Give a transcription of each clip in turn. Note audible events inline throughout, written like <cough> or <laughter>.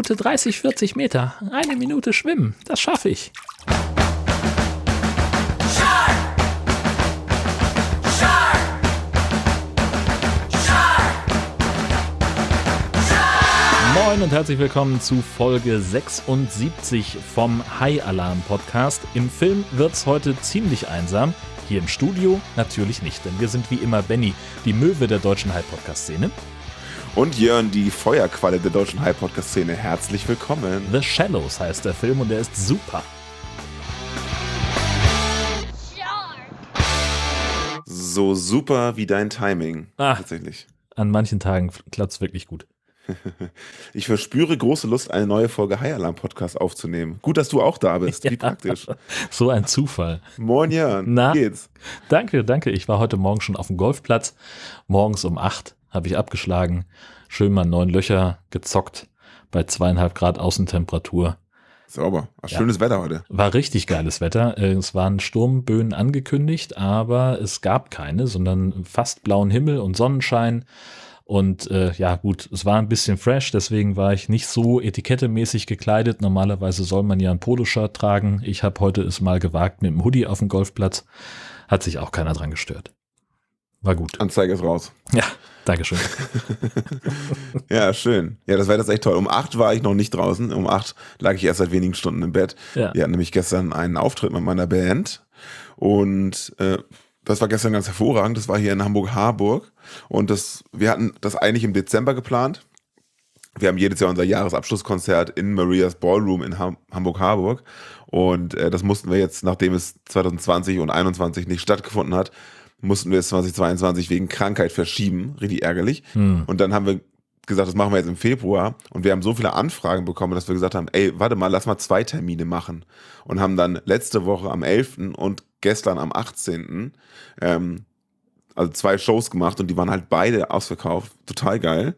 gute 30, 40 Meter. Eine Minute schwimmen. Das schaffe ich. Moin und herzlich willkommen zu Folge 76 vom High Alarm Podcast. Im Film wird's heute ziemlich einsam. Hier im Studio natürlich nicht, denn wir sind wie immer Benny, die Möwe der deutschen High Podcast Szene. Und Jörn, die Feuerqualle der deutschen High Podcast Szene. Herzlich willkommen. The Shallows heißt der Film und er ist super. So super wie dein Timing. Ah. Tatsächlich. An manchen Tagen klappt's wirklich gut. <laughs> Ich verspüre große Lust, eine neue Folge High Alarm Podcast aufzunehmen. Gut, dass du auch da bist. Wie <laughs> praktisch. So ein Zufall. Moin Jörn. Na? Wie geht's? Danke, danke. Ich war heute Morgen schon auf dem Golfplatz. Morgens um acht habe ich abgeschlagen. Schön mal neun Löcher gezockt bei zweieinhalb Grad Außentemperatur. Sauber. Ach, schönes Wetter heute. War richtig geiles Wetter. Äh, Es waren Sturmböen angekündigt, aber es gab keine, sondern fast blauen Himmel und Sonnenschein. Und äh, ja, gut, es war ein bisschen fresh, deswegen war ich nicht so etikettemäßig gekleidet. Normalerweise soll man ja ein Poloshirt tragen. Ich habe heute es mal gewagt mit dem Hoodie auf dem Golfplatz. Hat sich auch keiner dran gestört. War gut. Anzeige ist raus. Ja, Dankeschön. <laughs> Ja, schön. Ja, das Wetter ist echt toll. Um acht war ich noch nicht draußen. Um acht lag ich erst seit wenigen Stunden im Bett. Ja. Wir hatten nämlich gestern einen Auftritt mit meiner Band. Und äh, das war gestern ganz hervorragend. Das war hier in Hamburg-Harburg. Und das, wir hatten das eigentlich im Dezember geplant. Wir haben jedes Jahr unser Jahresabschlusskonzert in Marias Ballroom in Ham Hamburg-Harburg. Und äh, das mussten wir jetzt, nachdem es 2020 und 2021 nicht stattgefunden hat, mussten wir es 2022 wegen Krankheit verschieben. Richtig ärgerlich. Und dann haben wir gesagt, das machen wir jetzt im Februar. Und wir haben so viele Anfragen bekommen, dass wir gesagt haben, ey, warte mal, lass mal zwei Termine machen. Und haben dann letzte Woche am 11. und gestern am 18. Ähm, also zwei Shows gemacht und die waren halt beide ausverkauft. Total geil.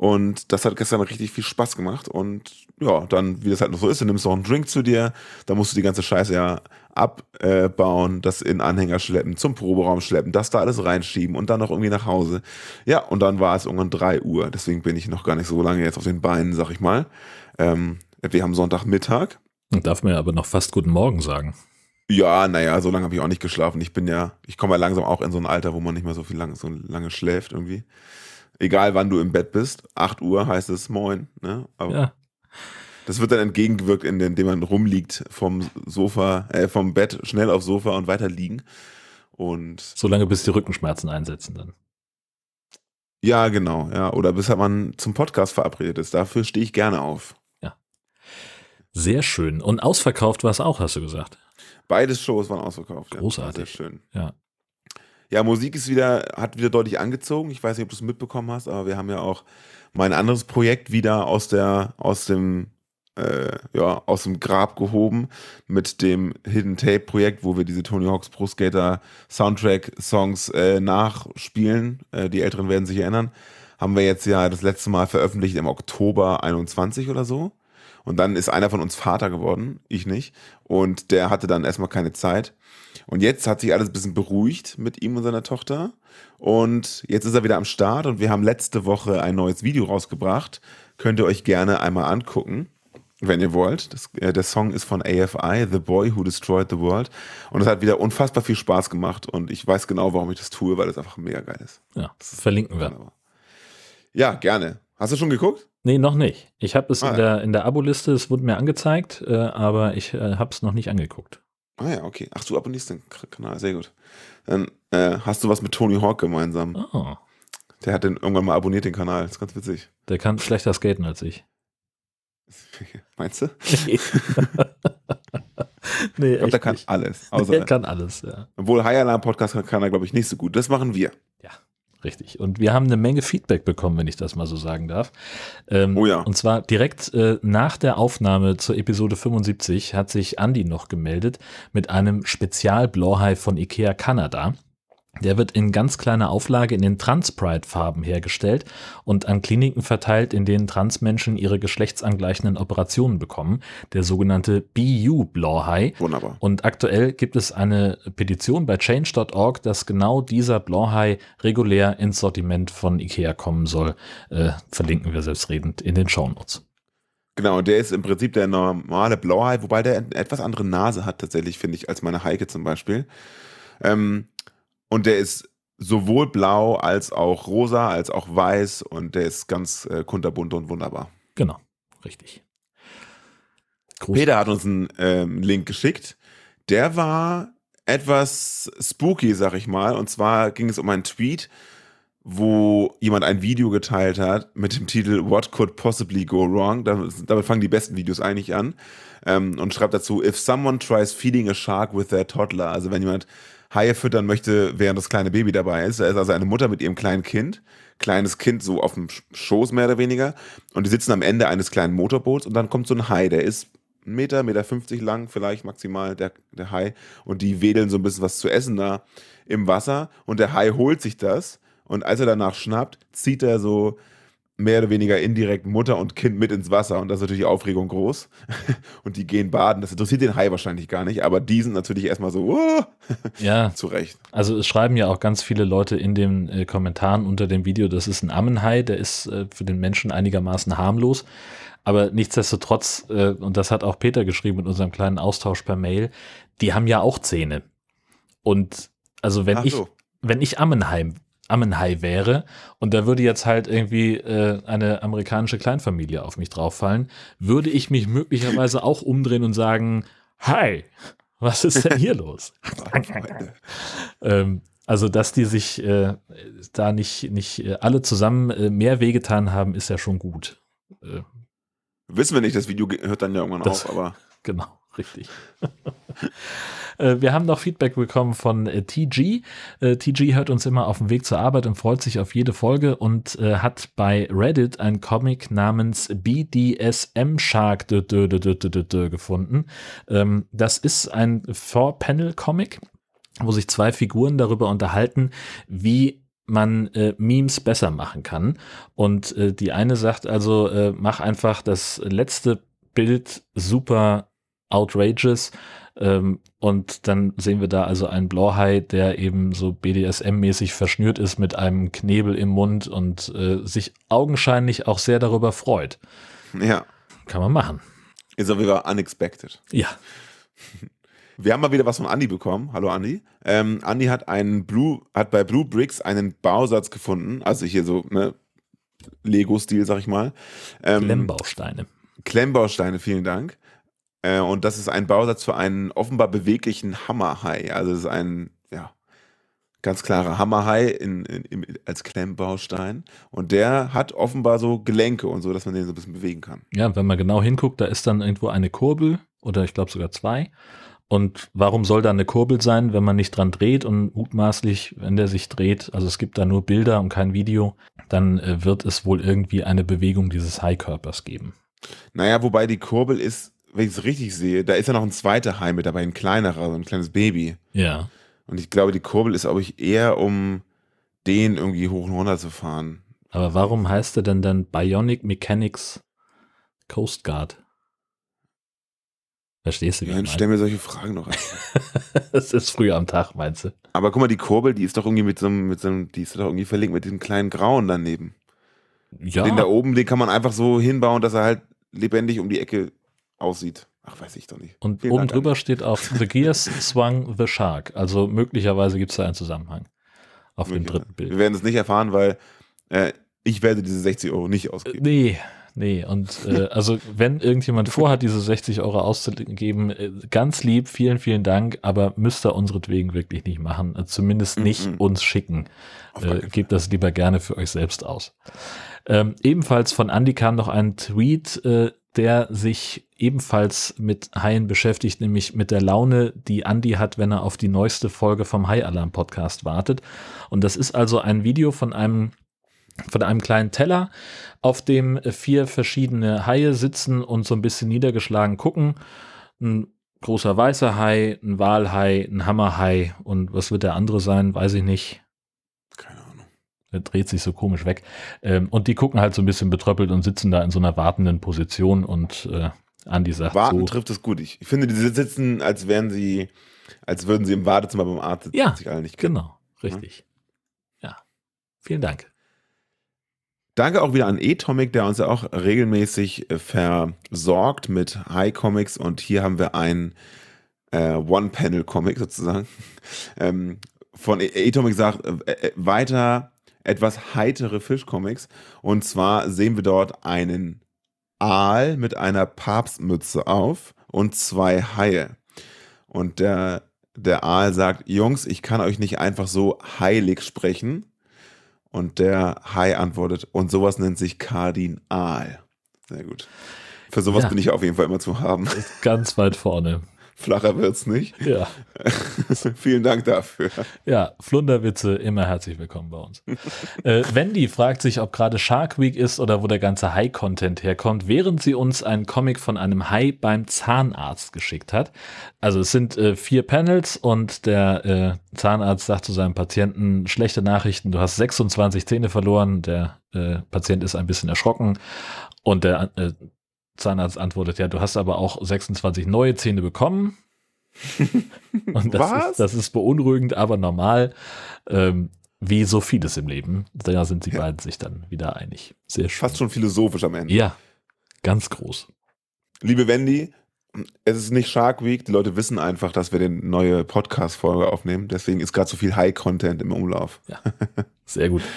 Und das hat gestern richtig viel Spaß gemacht. Und ja, dann, wie das halt noch so ist, du nimmst noch einen Drink zu dir, dann musst du die ganze Scheiße ja abbauen, das in Anhänger schleppen, zum Proberaum schleppen, das da alles reinschieben und dann noch irgendwie nach Hause. Ja, und dann war es irgendwann 3 Uhr. Deswegen bin ich noch gar nicht so lange jetzt auf den Beinen, sag ich mal. Ähm, wir haben Sonntagmittag. Und darf mir aber noch fast guten Morgen sagen. Ja, naja, so lange habe ich auch nicht geschlafen. Ich bin ja, ich komme ja langsam auch in so ein Alter, wo man nicht mehr so viel lang, so lange schläft irgendwie. Egal wann du im Bett bist, 8 Uhr heißt es moin, ne? Aber Ja. das wird dann entgegengewirkt, indem man rumliegt vom Sofa, äh, vom Bett schnell aufs Sofa und weiter liegen. Und Solange bis die Rückenschmerzen einsetzen dann. ja, genau, ja. Oder bis man zum Podcast verabredet ist. Dafür stehe ich gerne auf. Sehr schön. Und ausverkauft war es auch, hast du gesagt. Beide Shows waren ausverkauft. Ja. Großartig. Sehr schön. Ja. Ja, Musik ist wieder, hat wieder deutlich angezogen. Ich weiß nicht, ob du es mitbekommen hast, aber wir haben ja auch mein anderes Projekt wieder aus der, aus dem, äh, ja, aus dem Grab gehoben mit dem Hidden Tape Projekt, wo wir diese Tony Hawk's Pro Skater Soundtrack Songs äh, nachspielen. Äh, die Älteren werden sich erinnern. Haben wir jetzt ja das letzte Mal veröffentlicht im Oktober 21 oder so. Und dann ist einer von uns Vater geworden, ich nicht. Und der hatte dann erstmal keine Zeit. Und jetzt hat sich alles ein bisschen beruhigt mit ihm und seiner Tochter. Und jetzt ist er wieder am Start und wir haben letzte Woche ein neues Video rausgebracht. Könnt ihr euch gerne einmal angucken, wenn ihr wollt. Das, äh, der Song ist von AFI, The Boy Who Destroyed the World. Und es hat wieder unfassbar viel Spaß gemacht. Und ich weiß genau, warum ich das tue, weil es einfach mega geil ist. Ja, verlinken wir. Ja, gerne. Hast du schon geguckt? Nee, noch nicht. Ich habe es Ah, in der, in der Abo-Liste, es wurde mir angezeigt, äh, aber ich äh, habe es noch nicht angeguckt. Ah ja, okay. Ach, du abonnierst den Kanal, sehr gut. Dann äh, hast du was mit Tony Hawk gemeinsam. Oh, Der hat den irgendwann mal abonniert, den Kanal. Das ist ganz witzig. der kann schlechter skaten als ich. <laughs> Meinst du? nee, <laughs> nee Ich glaube, der kann nicht. alles. Außer, Der kann alles, ja. obwohl High Alarm Podcast kann, kann er, glaube ich, nicht so gut. Das machen wir. Ja, richtig. Und wir haben eine Menge Feedback bekommen, wenn ich das mal so sagen darf. Ähm, Oh ja. Und zwar direkt äh, nach der Aufnahme zur Episode 75 hat sich Andy noch gemeldet mit einem Spezial-Blauhai von Ikea Kanada. Der wird in ganz kleiner Auflage in den Transpride-Farben hergestellt und an Kliniken verteilt, in denen Transmenschen ihre geschlechtsangleichenden Operationen bekommen. Der sogenannte BU Blauhai. Wunderbar. Und aktuell gibt es eine Petition bei change.org, dass genau dieser Blauhai regulär ins Sortiment von IKEA kommen soll. Äh, verlinken wir selbstredend in den Shownotes. Genau, der ist im Prinzip der normale Blauhai, wobei der eine etwas andere Nase hat tatsächlich, finde ich, als meine Heike zum Beispiel. Ähm, und der ist sowohl blau als auch rosa, als auch weiß und der ist ganz äh, kunterbunt und wunderbar. Genau, richtig. Groß Peter hat uns einen ähm, Link geschickt. Der war etwas spooky, sag ich mal. Und zwar ging es um einen Tweet, wo jemand ein Video geteilt hat mit dem Titel What Could Possibly Go Wrong? Damit, fangen die besten Videos eigentlich an. Ähm, und schreibt dazu, If someone tries feeding a shark with their toddler, also wenn jemand Haie füttern möchte, während das kleine Baby dabei ist. Da ist also eine Mutter mit ihrem kleinen Kind, kleines Kind so auf dem Schoß mehr oder weniger. Und die sitzen am Ende eines kleinen Motorboots und dann kommt so ein Hai, der ist einen Meter, Meter 50 lang, vielleicht maximal der, der Hai. Und die wedeln so ein bisschen was zu essen da im Wasser. Und der Hai holt sich das. Und als er danach schnappt, zieht er so mehr oder weniger indirekt Mutter und Kind mit ins Wasser und das ist natürlich die Aufregung groß. <laughs> Und die gehen baden. Das interessiert den Hai wahrscheinlich gar nicht, aber die sind natürlich erstmal so, uh, <laughs> ja, zu Recht. Also es schreiben ja auch ganz viele Leute in den äh, Kommentaren unter dem Video, das ist ein Ammenhai, der ist äh, für den Menschen einigermaßen harmlos. Aber nichtsdestotrotz, äh, und das hat auch Peter geschrieben in unserem kleinen Austausch per Mail, die haben ja auch Zähne. Und also wenn so. ich, wenn ich Ammenheim Ammenhai wäre und da würde jetzt halt irgendwie äh, eine amerikanische Kleinfamilie auf mich drauffallen, würde ich mich möglicherweise auch umdrehen und sagen, hi, was ist denn hier <laughs> los? ähm, also, dass die sich äh, da nicht, nicht alle zusammen äh, mehr wehgetan haben, ist ja schon gut. Äh, Wissen wir nicht, das Video hört dann ja irgendwann das, auf, aber. <laughs> Genau, richtig. <laughs> Äh, wir haben noch Feedback bekommen von äh, TG. Äh, TG hört uns immer auf dem Weg zur Arbeit und freut sich auf jede Folge und hat bei Reddit ein Comic namens BDSM Shark gefunden. Ähm, das ist ein Four-Panel-Comic, wo sich zwei Figuren darüber unterhalten, wie man äh, Memes besser machen kann. Und äh, die eine sagt also, äh, mach einfach das letzte Bild super outrageous ähm, und dann sehen wir da also einen Blauhai, der eben so BDSM-mäßig verschnürt ist mit einem Knebel im Mund und äh, sich augenscheinlich auch sehr darüber freut. Ja. Kann man machen. Ist auch wieder unexpected. Ja. <laughs> Wir haben mal wieder was von Andy bekommen. Hallo Andy. Ähm, Andy hat einen Blue, hat bei Blue Bricks einen Bausatz gefunden, also hier so, ne, Lego-Stil, sag ich mal. Ähm, Klemmbausteine. Klemmbausteine, vielen Dank. Äh, und das ist ein Bausatz für einen offenbar beweglichen Hammerhai. Also es ist ein, ja, ganz klarer Hammerhai in, in, in, als Klemmbaustein. Und der hat offenbar so Gelenke und so, dass man den so ein bisschen bewegen kann. Ja, wenn man genau hinguckt, da ist dann irgendwo eine Kurbel oder ich glaube sogar zwei. Und warum soll da eine Kurbel sein, wenn man nicht dran dreht und mutmaßlich, wenn der sich dreht, also es gibt da nur Bilder und kein Video, dann äh, wird es wohl irgendwie eine Bewegung dieses Hai-Körpers geben. Naja, wobei die Kurbel ist wenn ich es richtig sehe, da ist ja noch ein zweiter Hai mit dabei, ein kleinerer, so ein kleines Baby. Ja. Und ich glaube, die Kurbel ist, glaube ich, eher um den irgendwie hoch und runter zu fahren. Aber warum heißt er denn dann Bionic Mechanics Coast Guard? Verstehst du? Ja, dann stell mir solche Fragen noch. Es <laughs> ist früh am Tag, meinst du? Aber guck mal, die Kurbel, die ist doch irgendwie mit so einem, mit so einem, die ist doch irgendwie verlinkt mit diesem kleinen Grauen daneben. Ja. Den da oben, den kann man einfach so hinbauen, dass er halt lebendig um die Ecke aussieht. Ach, weiß ich doch nicht. Und Vielen oben Dank drüber steht auf The Gears <laughs> Swung the Shark. Also möglicherweise gibt es da einen Zusammenhang auf dem dritten Bild. Wir werden es nicht erfahren, weil äh, ich werde diese 60 Euro nicht ausgeben. Nee, nee. Und äh, <laughs> also wenn irgendjemand vorhat, diese 60 Euro auszugeben, äh, ganz lieb, vielen, vielen Dank, aber müsst ihr unseretwegen wirklich nicht machen. Äh, zumindest nicht mm -mm. uns schicken. Äh, gebt das lieber gerne für euch selbst aus. Ähm, ebenfalls von Andy kam noch ein Tweet, äh, der sich ebenfalls mit Haien beschäftigt, nämlich mit der Laune, die Andy hat, wenn er auf die neueste Folge vom Hai Alarm Podcast wartet. Und das ist also ein Video von einem von einem kleinen Teller, auf dem vier verschiedene Haie sitzen und so ein bisschen niedergeschlagen gucken. Ein großer weißer Hai, ein Walhai, ein Hammerhai und was wird der andere sein, weiß ich nicht. Dreht sich so komisch weg. Ähm, und die gucken halt so ein bisschen betröppelt und sitzen da in so einer wartenden Position und äh, Andi sagt Warten so, trifft es gut. Ich, finde, die sitzen, als wären sie, als würden sie im Wartezimmer beim Arzt sitzen. Ja, sich alle nicht genau, richtig. Ja. ja. Vielen Dank. Danke auch wieder an Atomic, der uns ja auch regelmäßig äh, versorgt mit High Comics und hier haben wir einen äh, One-Panel-Comic sozusagen. <laughs> Ähm, von Atomic sagt äh, äh, weiter etwas heitere Fischcomics und zwar sehen wir dort einen Aal mit einer Papstmütze auf und zwei Haie. Und der, der Aal sagt, Jungs, ich kann euch nicht einfach so heilig sprechen. Und der Hai antwortet, und sowas nennt sich Kardinal. Sehr gut. Für sowas ja. bin ich auf jeden Fall immer zu haben. Ganz weit vorne. Flacher wird's nicht. Ja. <laughs> Vielen Dank dafür. Ja, Flunderwitze, immer herzlich willkommen bei uns. äh, Wendy fragt sich, ob gerade Shark Week ist oder wo der ganze Hai-Content herkommt, während sie uns einen Comic von einem Hai beim Zahnarzt geschickt hat. Also es sind äh, vier Panels und der äh, Zahnarzt sagt zu seinem Patienten, schlechte Nachrichten, du hast 26 Zähne verloren, der äh, Patient ist ein bisschen erschrocken und der äh, Zahnarzt antwortet, ja, du hast aber auch 26 neue Zähne bekommen. <laughs> Und das, Was? Ist, das ist beunruhigend, aber normal. Ähm, wie so vieles im Leben. Da sind die ja. beiden sich dann wieder einig. Sehr schön. Fast schon philosophisch am Ende. Ja, ganz groß. Liebe Wendy, es ist nicht Shark Week. Die Leute wissen einfach, dass wir den neue Podcast-Folge aufnehmen. Deswegen ist gerade so viel High-Content im Umlauf. Ja, sehr gut. <laughs>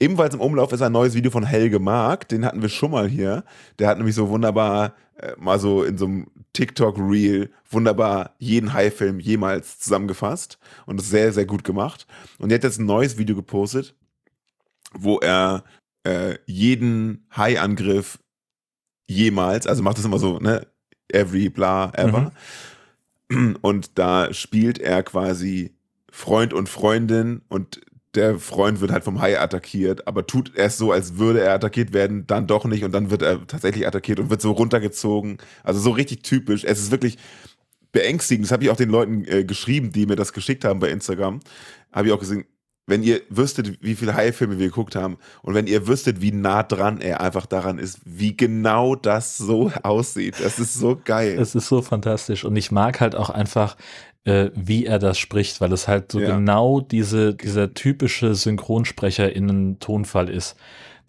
Ebenfalls im Umlauf ist ein neues Video von Helge Mark, den hatten wir schon mal hier. Der hat nämlich so wunderbar, äh, mal so in so einem TikTok-Reel, wunderbar jeden Hai-Film jemals zusammengefasst und das sehr, sehr gut gemacht. Und er hat jetzt ein neues Video gepostet, wo er äh, jeden Hai-Angriff jemals, also macht das immer so, ne, every bla ever. Mhm. Und da spielt er quasi Freund und Freundin und der Freund wird halt vom Hai attackiert, aber tut erst so, als würde er attackiert werden, dann doch nicht und dann wird er tatsächlich attackiert und wird so runtergezogen. Also so richtig typisch. Es ist wirklich beängstigend. Das habe ich auch den Leuten äh, geschrieben, die mir das geschickt haben bei Instagram. Habe ich auch gesehen, wenn ihr wüsstet, wie viele Hai-Filme wir geguckt haben und wenn ihr wüsstet, wie nah dran er einfach daran ist, wie genau das so <laughs> aussieht. Das ist so geil. Es ist so fantastisch und ich mag halt auch einfach, äh, wie er das spricht, weil es halt so ja. genau diese, dieser typische Synchronsprecher in Tonfall ist,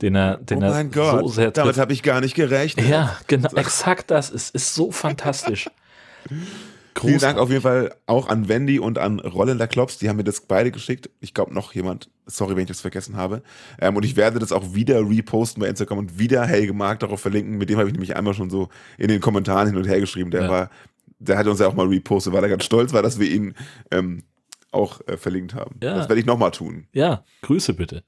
den er, den oh mein er Gott, so sehr trifft. Damit habe ich gar nicht gerechnet. Ja, genau, <laughs> exakt das. Es ist so fantastisch. Vielen Dank auf jeden Fall auch an Wendy und an Rollender Klops. Die haben mir das beide geschickt. Ich glaube noch jemand. Sorry, wenn ich das vergessen habe. Ähm, und ich werde das auch wieder reposten bei Instagram und wieder Helge Mark darauf verlinken. Mit dem habe ich nämlich einmal schon so in den Kommentaren hin und her geschrieben. Der ja. war der hat uns ja auch mal repostet, weil er ganz stolz war, dass wir ihn ähm, auch äh, verlinkt haben. Ja. Das werde ich nochmal tun. Ja, Grüße bitte.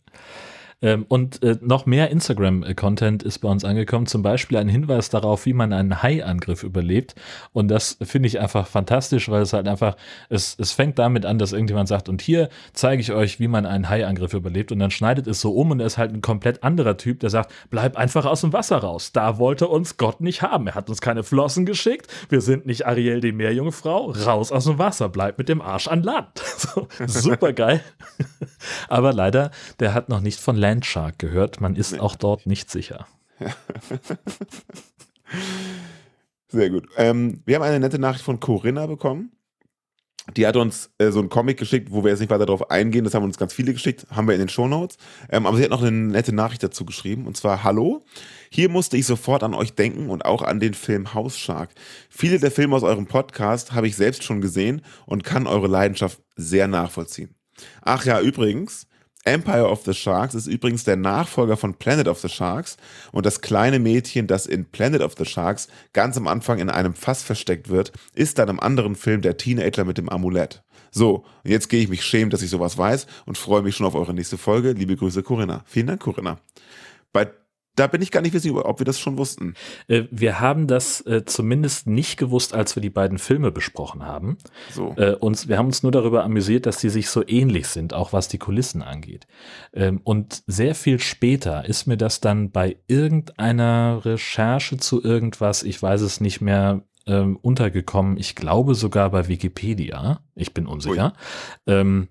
Ähm, und äh, noch mehr Instagram-Content ist bei uns angekommen. Zum Beispiel ein Hinweis darauf, wie man einen Hai-Angriff überlebt. Und das finde ich einfach fantastisch, weil es halt einfach, es, es fängt damit an, dass irgendjemand sagt, und hier zeige ich euch, wie man einen Hai-Angriff überlebt. Und dann schneidet es so um und er ist halt ein komplett anderer Typ, der sagt, bleib einfach aus dem Wasser raus. Da wollte uns Gott nicht haben. Er hat uns keine Flossen geschickt. Wir sind nicht Ariel die Meerjungfrau. Raus aus dem Wasser. Bleib mit dem Arsch an Land. <laughs> So, super geil. <laughs> Aber leider, der hat noch nicht von Land Landshark gehört. Man ist nee. auch dort nicht sicher. <laughs> Sehr gut. Ähm, wir haben eine nette Nachricht von Corinna bekommen. Die hat uns äh, so einen Comic geschickt, wo wir jetzt nicht weiter darauf eingehen. Das haben uns ganz viele geschickt, haben wir in den Shownotes. Ähm, aber sie hat noch eine nette Nachricht dazu geschrieben. Und zwar, hallo, hier musste ich sofort an euch denken und auch an den Film House Shark. Viele der Filme aus eurem Podcast habe ich selbst schon gesehen und kann eure Leidenschaft sehr nachvollziehen. Ach ja, übrigens, Empire of the Sharks ist übrigens der Nachfolger von Planet of the Sharks und das kleine Mädchen, das in Planet of the Sharks ganz am Anfang in einem Fass versteckt wird, ist dann im anderen Film der Teenager mit dem Amulett. So, jetzt gehe ich mich schämen, dass ich sowas weiß und freue mich schon auf eure nächste Folge. Liebe Grüße, Corinna. Vielen Dank, Corinna. Bei da bin ich gar nicht wissen, ob wir das schon wussten. Äh, wir haben das äh, zumindest nicht gewusst, als wir die beiden Filme besprochen haben. So. Äh, uns, wir haben uns nur darüber amüsiert, dass sie sich so ähnlich sind, auch was die Kulissen angeht. Ähm, und sehr viel später ist mir das dann bei irgendeiner Recherche zu irgendwas, ich weiß es nicht mehr, ähm, untergekommen. Ich glaube sogar bei Wikipedia. Ich bin unsicher. Ähm,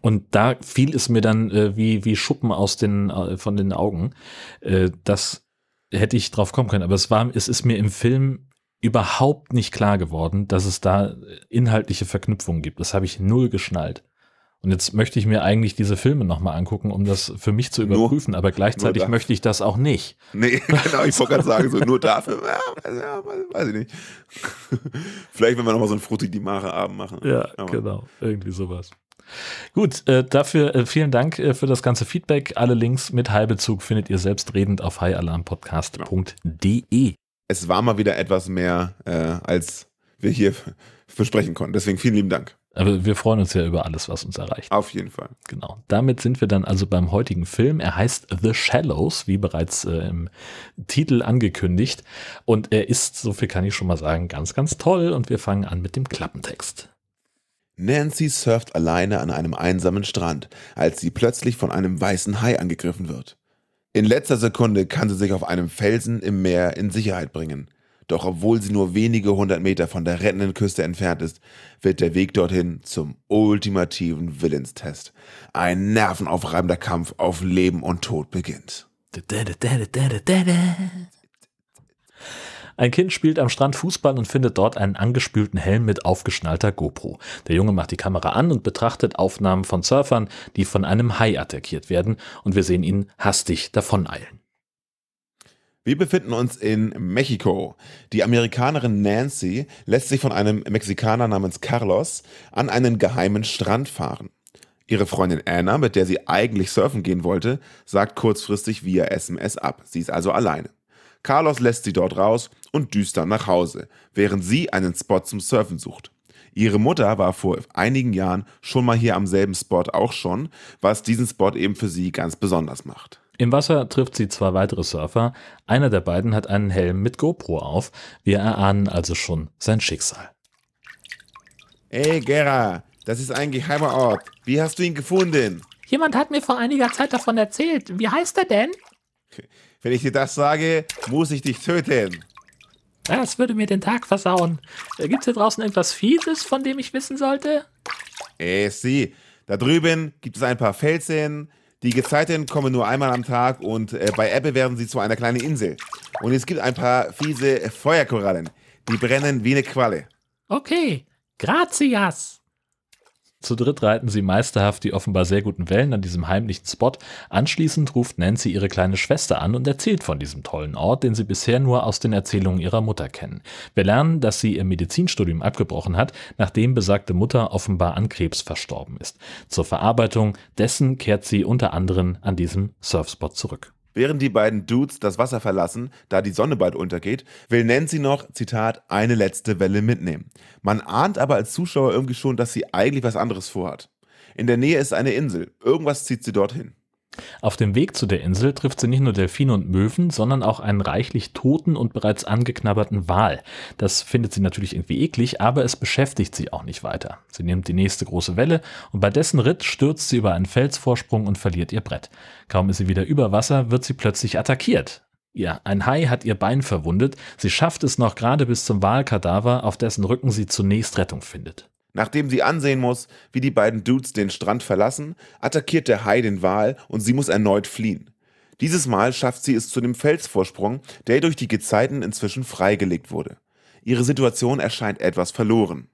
und da fiel es mir dann äh, wie, wie Schuppen aus den, äh, von den Augen. Äh, das hätte ich drauf kommen können. Aber es war, es ist mir im Film überhaupt nicht klar geworden, dass es da inhaltliche Verknüpfungen gibt. Das habe ich null geschnallt. Und jetzt möchte ich mir eigentlich diese Filme nochmal angucken, um das für mich zu überprüfen, nur, aber gleichzeitig möchte ich das auch nicht. Nee, <laughs> genau, ich wollte gerade sagen, so nur dafür, ja, weiß ich nicht. <laughs> Vielleicht, wenn wir nochmal so einen Frutti die Mare Abend machen. Ja, aber. genau, irgendwie sowas. Gut, äh, dafür äh, vielen Dank äh, für das ganze Feedback. Alle Links mit Heilbezug findet ihr selbstredend auf highalarmpodcast.de. Es war mal wieder etwas mehr, äh, als wir hier versprechen konnten. Deswegen vielen lieben Dank. Aber wir freuen uns ja über alles, was uns erreicht. Auf jeden Fall. Genau. Damit sind wir dann also beim heutigen Film. Er heißt The Shallows, wie bereits äh, im Titel angekündigt. Und er ist, so viel kann ich schon mal sagen, ganz, ganz toll. Und wir fangen an mit dem Klappentext. Nancy surft alleine an einem einsamen Strand, als sie plötzlich von einem weißen Hai angegriffen wird. In letzter Sekunde kann sie sich auf einem Felsen im Meer in Sicherheit bringen. Doch obwohl sie nur wenige hundert Meter von der rettenden Küste entfernt ist, wird der Weg dorthin zum ultimativen Willenstest. Ein nervenaufreibender Kampf auf Leben und Tod beginnt. Ein Kind spielt am Strand Fußball und findet dort einen angespülten Helm mit aufgeschnallter GoPro. Der Junge macht die Kamera an und betrachtet Aufnahmen von Surfern, die von einem Hai attackiert werden, und wir sehen ihn hastig davoneilen. Wir befinden uns in Mexiko. Die Amerikanerin Nancy lässt sich von einem Mexikaner namens Carlos an einen geheimen Strand fahren. Ihre Freundin Anna, mit der sie eigentlich surfen gehen wollte, sagt kurzfristig via SMS ab. Sie ist also alleine. Carlos lässt sie dort raus und düst dann nach Hause, während sie einen Spot zum Surfen sucht. Ihre Mutter war vor einigen Jahren schon mal hier am selben Spot auch schon, was diesen Spot eben für sie ganz besonders macht. Im Wasser trifft sie zwei weitere Surfer. Einer der beiden hat einen Helm mit GoPro auf. Wir erahnen also schon sein Schicksal. Hey Gera, das ist ein geheimer Ort. Wie hast du ihn gefunden? Jemand hat mir vor einiger Zeit davon erzählt. Wie heißt er denn? Wenn ich dir das sage, muss ich dich töten. Das würde mir den Tag versauen. Gibt es hier draußen irgendwas Fieses, von dem ich wissen sollte? Eh, sieh, da drüben gibt es ein paar Felsen, die Gezeiten kommen nur einmal am Tag und äh, bei Ebbe werden sie zu einer kleinen Insel. Und es gibt ein paar fiese Feuerkorallen. Die brennen wie eine Qualle. Okay, gracias. Zu dritt reiten sie meisterhaft die offenbar sehr guten Wellen an diesem heimlichen Spot. Anschließend ruft Nancy ihre kleine Schwester an und erzählt von diesem tollen Ort, den sie bisher nur aus den Erzählungen ihrer Mutter kennen. Wir lernen, dass sie ihr Medizinstudium abgebrochen hat, nachdem besagte Mutter offenbar an Krebs verstorben ist. Zur Verarbeitung dessen kehrt sie unter anderem an diesem Surfspot zurück. Während die beiden Dudes das Wasser verlassen, da die Sonne bald untergeht, will Nancy noch, Zitat, eine letzte Welle mitnehmen. Man ahnt aber als Zuschauer irgendwie schon, dass sie eigentlich was anderes vorhat. In der Nähe ist eine Insel. Irgendwas zieht sie dorthin. Auf dem Weg zu der Insel trifft sie nicht nur Delfine und Möwen, sondern auch einen reichlich toten und bereits angeknabberten Wal. Das findet sie natürlich irgendwie eklig, aber es beschäftigt sie auch nicht weiter. Sie nimmt die nächste große Welle und bei dessen Ritt stürzt sie über einen Felsvorsprung und verliert ihr Brett. Kaum ist sie wieder über Wasser, wird sie plötzlich attackiert. Ja, ein Hai hat ihr Bein verwundet. Sie schafft es noch gerade bis zum Walkadaver, auf dessen Rücken sie zunächst Rettung findet. Nachdem sie ansehen muss, wie die beiden Dudes den Strand verlassen, attackiert der Hai den Wal und sie muss erneut fliehen. Dieses Mal schafft sie es zu dem Felsvorsprung, der durch die Gezeiten inzwischen freigelegt wurde. Ihre Situation erscheint etwas verloren.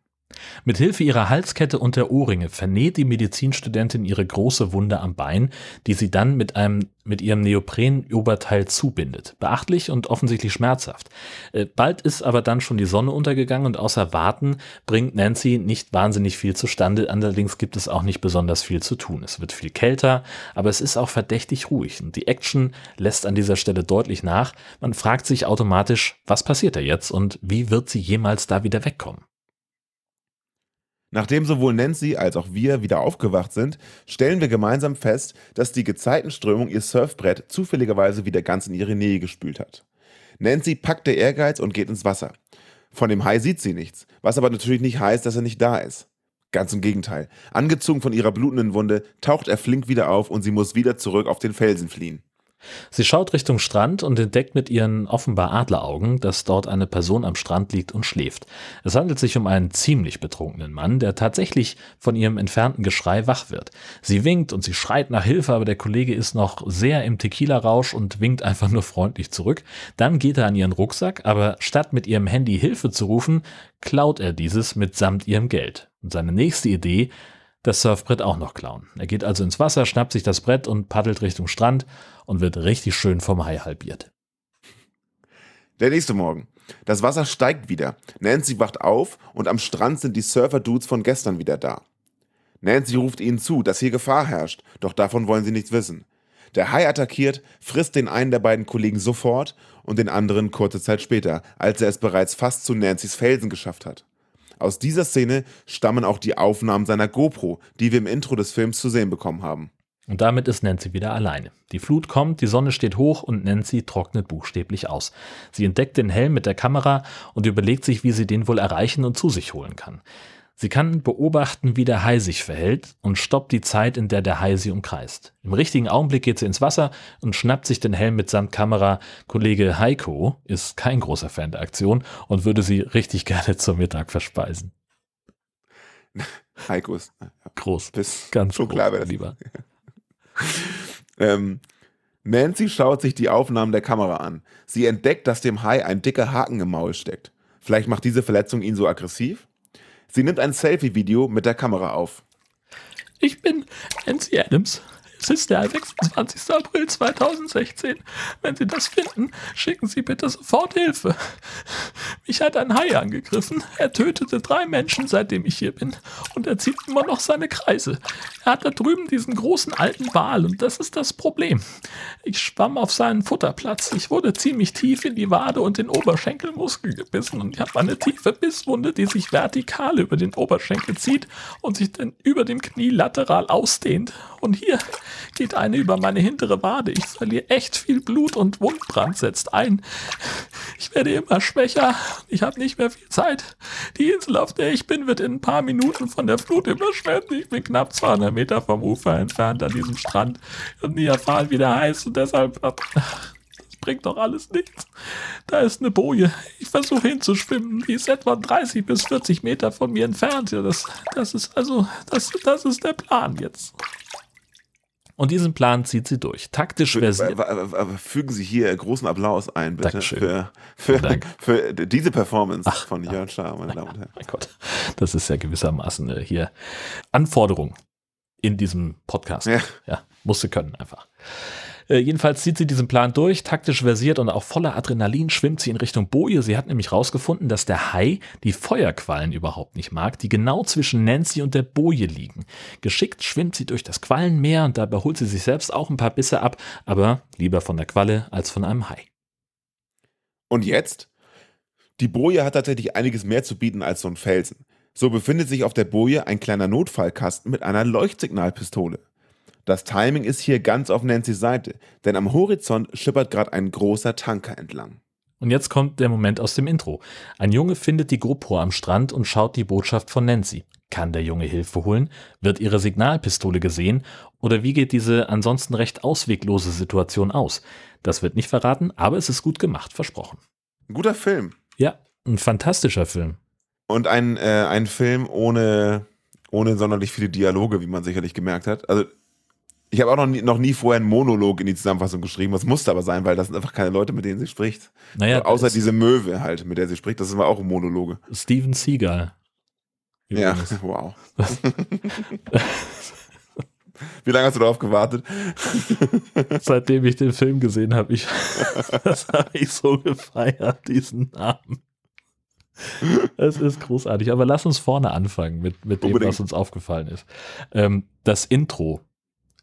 Mit Hilfe ihrer Halskette und der Ohrringe vernäht die Medizinstudentin ihre große Wunde am Bein, die sie dann mit einem mit ihrem Neoprenoberteil zubindet. Beachtlich und offensichtlich schmerzhaft. Äh, bald ist aber dann schon die Sonne untergegangen und außer Warten bringt Nancy nicht wahnsinnig viel zustande. Allerdings gibt es auch nicht besonders viel zu tun. Es wird viel kälter, aber es ist auch verdächtig ruhig. Und die Action lässt an dieser Stelle deutlich nach. Man fragt sich automatisch, was passiert da jetzt und wie wird sie jemals da wieder wegkommen? Nachdem sowohl Nancy als auch wir wieder aufgewacht sind, stellen wir gemeinsam fest, dass die Gezeitenströmung ihr Surfbrett zufälligerweise wieder ganz in ihre Nähe gespült hat. Nancy packt der Ehrgeiz und geht ins Wasser. Von dem Hai sieht sie nichts, was aber natürlich nicht heißt, dass er nicht da ist. Ganz im Gegenteil. Angezogen von ihrer blutenden Wunde taucht er flink wieder auf und sie muss wieder zurück auf den Felsen fliehen. Sie schaut Richtung Strand und entdeckt mit ihren offenbar Adleraugen, dass dort eine Person am Strand liegt und schläft. Es handelt sich um einen ziemlich betrunkenen Mann, der tatsächlich von ihrem entfernten Geschrei wach wird. Sie winkt und sie schreit nach Hilfe, aber der Kollege ist noch sehr im Tequila-Rausch und winkt einfach nur freundlich zurück. Dann geht er an ihren Rucksack, aber statt mit ihrem Handy Hilfe zu rufen, klaut er dieses mitsamt ihrem Geld. Und seine nächste Idee das Surfbrett auch noch klauen. Er geht also ins Wasser, schnappt sich das Brett und paddelt Richtung Strand und wird richtig schön vom Hai halbiert. Der nächste Morgen. Das Wasser steigt wieder. Nancy wacht auf und am Strand sind die Surfer-Dudes von gestern wieder da. Nancy ruft ihnen zu, dass hier Gefahr herrscht, doch davon wollen sie nichts wissen. Der Hai attackiert, frisst den einen der beiden Kollegen sofort und den anderen kurze Zeit später, als er es bereits fast zu Nancy's Felsen geschafft hat. Aus dieser Szene stammen auch die Aufnahmen seiner GoPro, die wir im Intro des Films zu sehen bekommen haben. Und damit ist Nancy wieder alleine. Die Flut kommt, die Sonne steht hoch und Nancy trocknet buchstäblich aus. Sie entdeckt den Helm mit der Kamera und überlegt sich, wie sie den wohl erreichen und zu sich holen kann. Sie kann beobachten, wie der Hai sich verhält und stoppt die Zeit, in der der Hai sie umkreist. Im richtigen Augenblick geht sie ins Wasser und schnappt sich den Helm mitsamt Kamera. Kollege Heiko ist kein großer Fan der Aktion und würde sie richtig <laughs> gerne zum Mittag verspeisen. Heiko ist Groß. bis Ganz schon groß, klar, das lieber. <laughs> Ähm, Nancy schaut sich die Aufnahmen der Kamera an. Sie entdeckt, dass dem Hai ein dicker Haken im Maul steckt. Vielleicht macht diese Verletzung ihn so aggressiv? Sie nimmt ein Selfie-Video mit der Kamera auf. Ich bin Nancy Adams. Es ist der 26. April 2016. Wenn Sie das finden, schicken Sie bitte sofort Hilfe. Mich hat ein Hai angegriffen. Er tötete drei Menschen, seitdem ich hier bin. Und er zieht immer noch seine Kreise. Er hat da drüben diesen großen alten Wal und das ist das Problem. Ich schwamm auf seinen Futterplatz. Ich wurde ziemlich tief in die Wade und den Oberschenkelmuskel gebissen und ich habe eine tiefe Bisswunde, die sich vertikal über den Oberschenkel zieht und sich dann über dem Knie lateral ausdehnt. Und hier geht eine über meine hintere Wade. Ich verliere echt viel Blut und Wundbrand setzt ein. Ich werde immer schwächer. Ich habe nicht mehr viel Zeit. Die Insel, auf der ich bin, wird in ein paar Minuten von der Flut überschwemmt. Ich bin knapp 200 Meter vom Ufer entfernt an diesem Strand und nie erfahren, wie der heißt und deshalb das bringt doch alles nichts. Da ist eine Boje. Ich versuche hinzuschwimmen. Die ist etwa 30 bis 40 Meter von mir entfernt. Ja, das, das ist also, das, das ist der Plan jetzt. Und diesen Plan zieht sie durch. Taktisch versiert. Fügen Sie hier großen Applaus ein, bitte. Dankeschön. Für, für, Dank. <laughs> für diese Performance von Jörn Schaar, meine Damen und Herren. Mein Gott, das ist ja gewissermaßen äh, hier Anforderung in diesem Podcast. Ja. Ja, musste können einfach. Äh, jedenfalls zieht sie diesen Plan durch, taktisch versiert und auch voller Adrenalin schwimmt sie in Richtung Boje. Sie hat nämlich rausgefunden, dass der Hai die Feuerquallen überhaupt nicht mag, die genau zwischen Nancy und der Boje liegen. Geschickt schwimmt sie durch das Quallenmeer und dabei holt sie sich selbst auch ein paar Bisse ab, aber lieber von der Qualle als von einem Hai. Und jetzt? Die Boje hat tatsächlich einiges mehr zu bieten als so ein Felsen. So befindet sich auf der Boje ein kleiner Notfallkasten mit einer Leuchtsignalpistole. Das Timing ist hier ganz auf Nancy's Seite, denn am Horizont schippert gerade ein großer Tanker entlang. Und jetzt kommt der Moment aus dem Intro. Ein Junge findet die GoPro am Strand und schaut die Botschaft von Nancy. Kann der Junge Hilfe holen? Wird ihre Signalpistole gesehen? Oder wie geht diese ansonsten recht ausweglose Situation aus? Das wird nicht verraten, aber es ist gut gemacht, versprochen. Ein guter Film. Ja, ein fantastischer Film. Und ein, äh, ein Film ohne, ohne sonderlich viele Dialoge, wie man sicherlich gemerkt hat. Also, ich habe auch noch nie, noch nie vorher einen Monolog in die Zusammenfassung geschrieben. Das musste aber sein, weil das sind einfach keine Leute, mit denen sie spricht. Naja, Außer das- diese Möwe halt, mit der sie spricht. Das sind auch Monologe. Steven Seagal. Ja, <laughs> wow. <laughs> Wie lange hast du darauf gewartet? <laughs> Seitdem ich den Film gesehen habe, ich, das habe ich so gefeiert, diesen Namen. Es ist großartig. Aber lass uns vorne anfangen mit, mit dem, was uns aufgefallen ist. Ähm, das Intro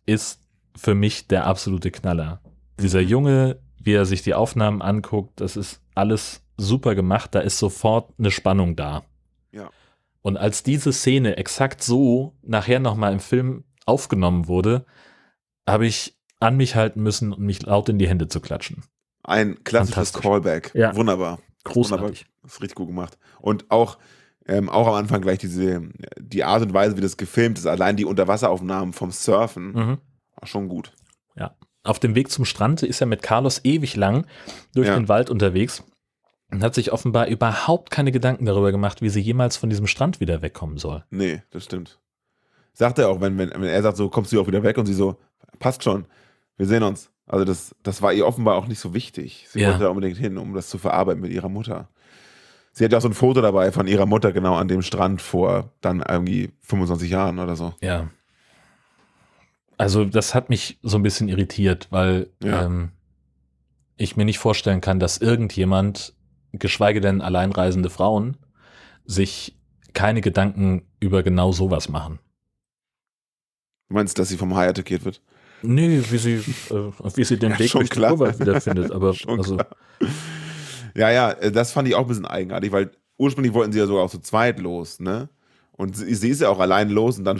ist für mich der absolute Knaller. Dieser Junge, wie er sich die Aufnahmen anguckt, das ist alles super gemacht. Da ist sofort eine Spannung da. Ja. Und als diese Szene exakt so nachher nochmal im Film aufgenommen wurde, habe ich an mich halten müssen und mich laut in die Hände zu klatschen. Ein klassisches. Callback. Ja. Wunderbar. Großartig. Wunderbar. Das ist richtig gut gemacht. Und auch, ähm, auch am Anfang gleich diese, die Art und Weise, wie das gefilmt ist, allein die Unterwasseraufnahmen vom Surfen, Mhm. war schon gut. Auf dem Weg zum Strand ist er mit Carlos ewig lang durch Ja. den Wald unterwegs und hat sich offenbar überhaupt keine Gedanken darüber gemacht, wie sie jemals von diesem Strand wieder wegkommen soll. Nee, das stimmt. Sagt er auch, wenn, wenn, wenn er sagt, so kommst du auch wieder weg und sie so, passt schon, wir sehen uns. Also das, das war ihr offenbar auch nicht so wichtig. Sie Ja. wollte da unbedingt hin, um das zu verarbeiten mit ihrer Mutter. Sie hat ja auch so ein Foto dabei von ihrer Mutter genau an dem Strand vor dann irgendwie 25 Jahren oder so. Ja. Also das hat mich so ein bisschen irritiert, weil Ja. ähm, ich mir nicht vorstellen kann, dass irgendjemand, geschweige denn alleinreisende Frauen, sich keine Gedanken über genau sowas machen. Du meinst, dass sie vom Hai attackiert wird? Nee, wie sie, äh, wie sie den Ja, Weg durch die klar. Kurve wiederfindet. Aber <laughs> Schon also, klar. Ja, ja, äh, das fand ich auch ein bisschen eigenartig, weil ursprünglich wollten sie ja sogar auch zu zweit los, ne? Und sie, sie ist ja auch allein los und dann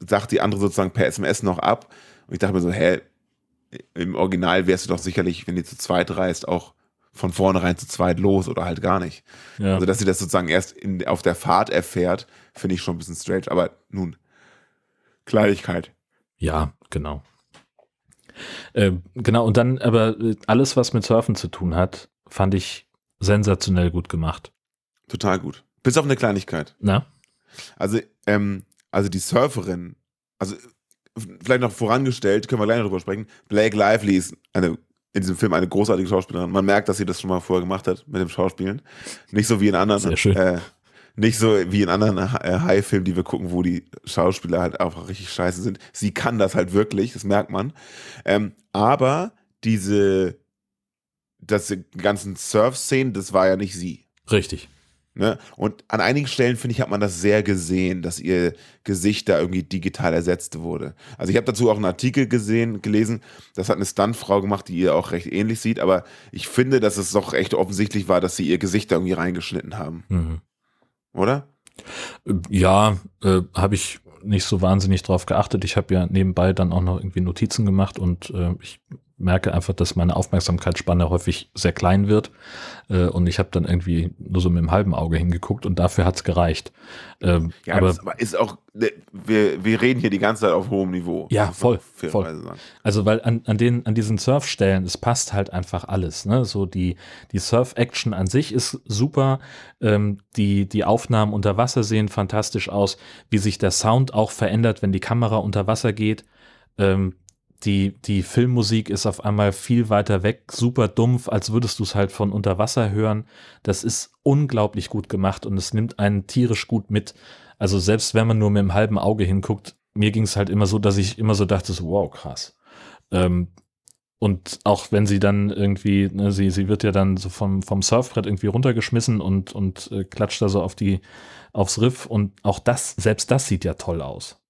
sagt die andere sozusagen per SMS noch ab. Und ich dachte mir so, hä, im Original wärst du doch sicherlich, wenn die zu zweit reist, auch von vornherein zu zweit los oder halt gar nicht. ja. Also, dass sie das sozusagen erst in, auf der Fahrt erfährt, finde ich schon ein bisschen strange. Aber nun, Kleinigkeit. Ja, genau. Äh, genau, und dann aber äh, alles, was mit Surfen zu tun hat, fand ich sensationell gut gemacht. Total gut. Bis auf eine Kleinigkeit. Na? Also, ähm, also die Surferin, also vielleicht noch vorangestellt, können wir gleich noch drüber sprechen. Blake Lively ist eine, in diesem Film eine großartige Schauspielerin. Man merkt, dass sie das schon mal vorher gemacht hat mit dem Schauspielen. Nicht so wie in anderen, Sehr schön. Äh, nicht so wie in anderen äh, High-Filmen, die wir gucken, wo die Schauspieler halt einfach richtig scheiße sind. Sie kann das halt wirklich, das merkt man. Ähm, aber diese, das ganzen Surf-Szenen, das war ja nicht sie. Richtig. Ne? Und an einigen Stellen, finde ich, hat man das sehr gesehen, dass ihr Gesicht da irgendwie digital ersetzt wurde. Also ich habe dazu auch einen Artikel gesehen, gelesen, das hat eine Stuntfrau gemacht, die ihr auch recht ähnlich sieht, aber ich finde, dass es doch echt offensichtlich war, dass sie ihr Gesicht da irgendwie reingeschnitten haben, Mhm. oder? Ja, äh, habe ich nicht so wahnsinnig drauf geachtet. Ich habe ja nebenbei dann auch noch irgendwie Notizen gemacht und äh, ich merke einfach, dass meine Aufmerksamkeitsspanne häufig sehr klein wird äh, und ich habe dann irgendwie nur so mit dem halben Auge hingeguckt und dafür hat's gereicht. Ähm, Ja, aber das aber ist auch, ne, wir, wir reden hier die ganze Zeit auf hohem Niveau. Ja, Muss voll, sagen. Also, weil an, an, den, an diesen Surfstellen, es passt halt einfach alles. Ne? So die, die Surf-Action an sich ist super. Ähm, die, die Aufnahmen unter Wasser sehen fantastisch aus. Wie sich der Sound auch verändert, wenn die Kamera unter Wasser geht. Ähm, die, die Filmmusik ist auf einmal viel weiter weg, super dumpf, als würdest du es halt von unter Wasser hören. Das ist unglaublich gut gemacht und es nimmt einen tierisch gut mit. Also selbst wenn man nur mit dem halben Auge hinguckt, mir ging es halt immer so, dass ich immer so dachte, so, wow, krass. Ähm, und auch wenn sie dann irgendwie, ne, sie, sie wird ja dann so vom, vom Surfbrett irgendwie runtergeschmissen und, und äh, klatscht da so auf die, aufs Riff und auch das, selbst das sieht ja toll aus.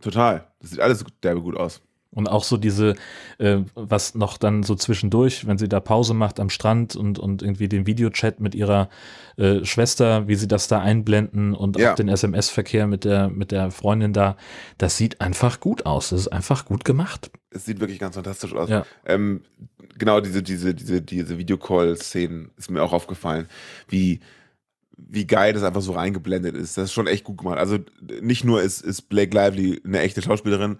Total. Das sieht alles derbe gut aus. Und auch so diese, äh, was noch dann so zwischendurch, wenn sie da Pause macht am Strand und, und irgendwie den Videochat mit ihrer äh, Schwester, wie sie das da einblenden und Ja. auch den SMS-Verkehr mit der, mit der Freundin da, das sieht einfach gut aus. Das ist einfach gut gemacht. Es sieht wirklich ganz fantastisch aus. Ja. Ähm, genau, diese, diese, diese, diese Videocall-Szenen ist mir auch aufgefallen, wie, wie geil das einfach so reingeblendet ist. Das ist schon echt gut gemacht. Also nicht nur ist, ist Blake Lively eine echte Schauspielerin,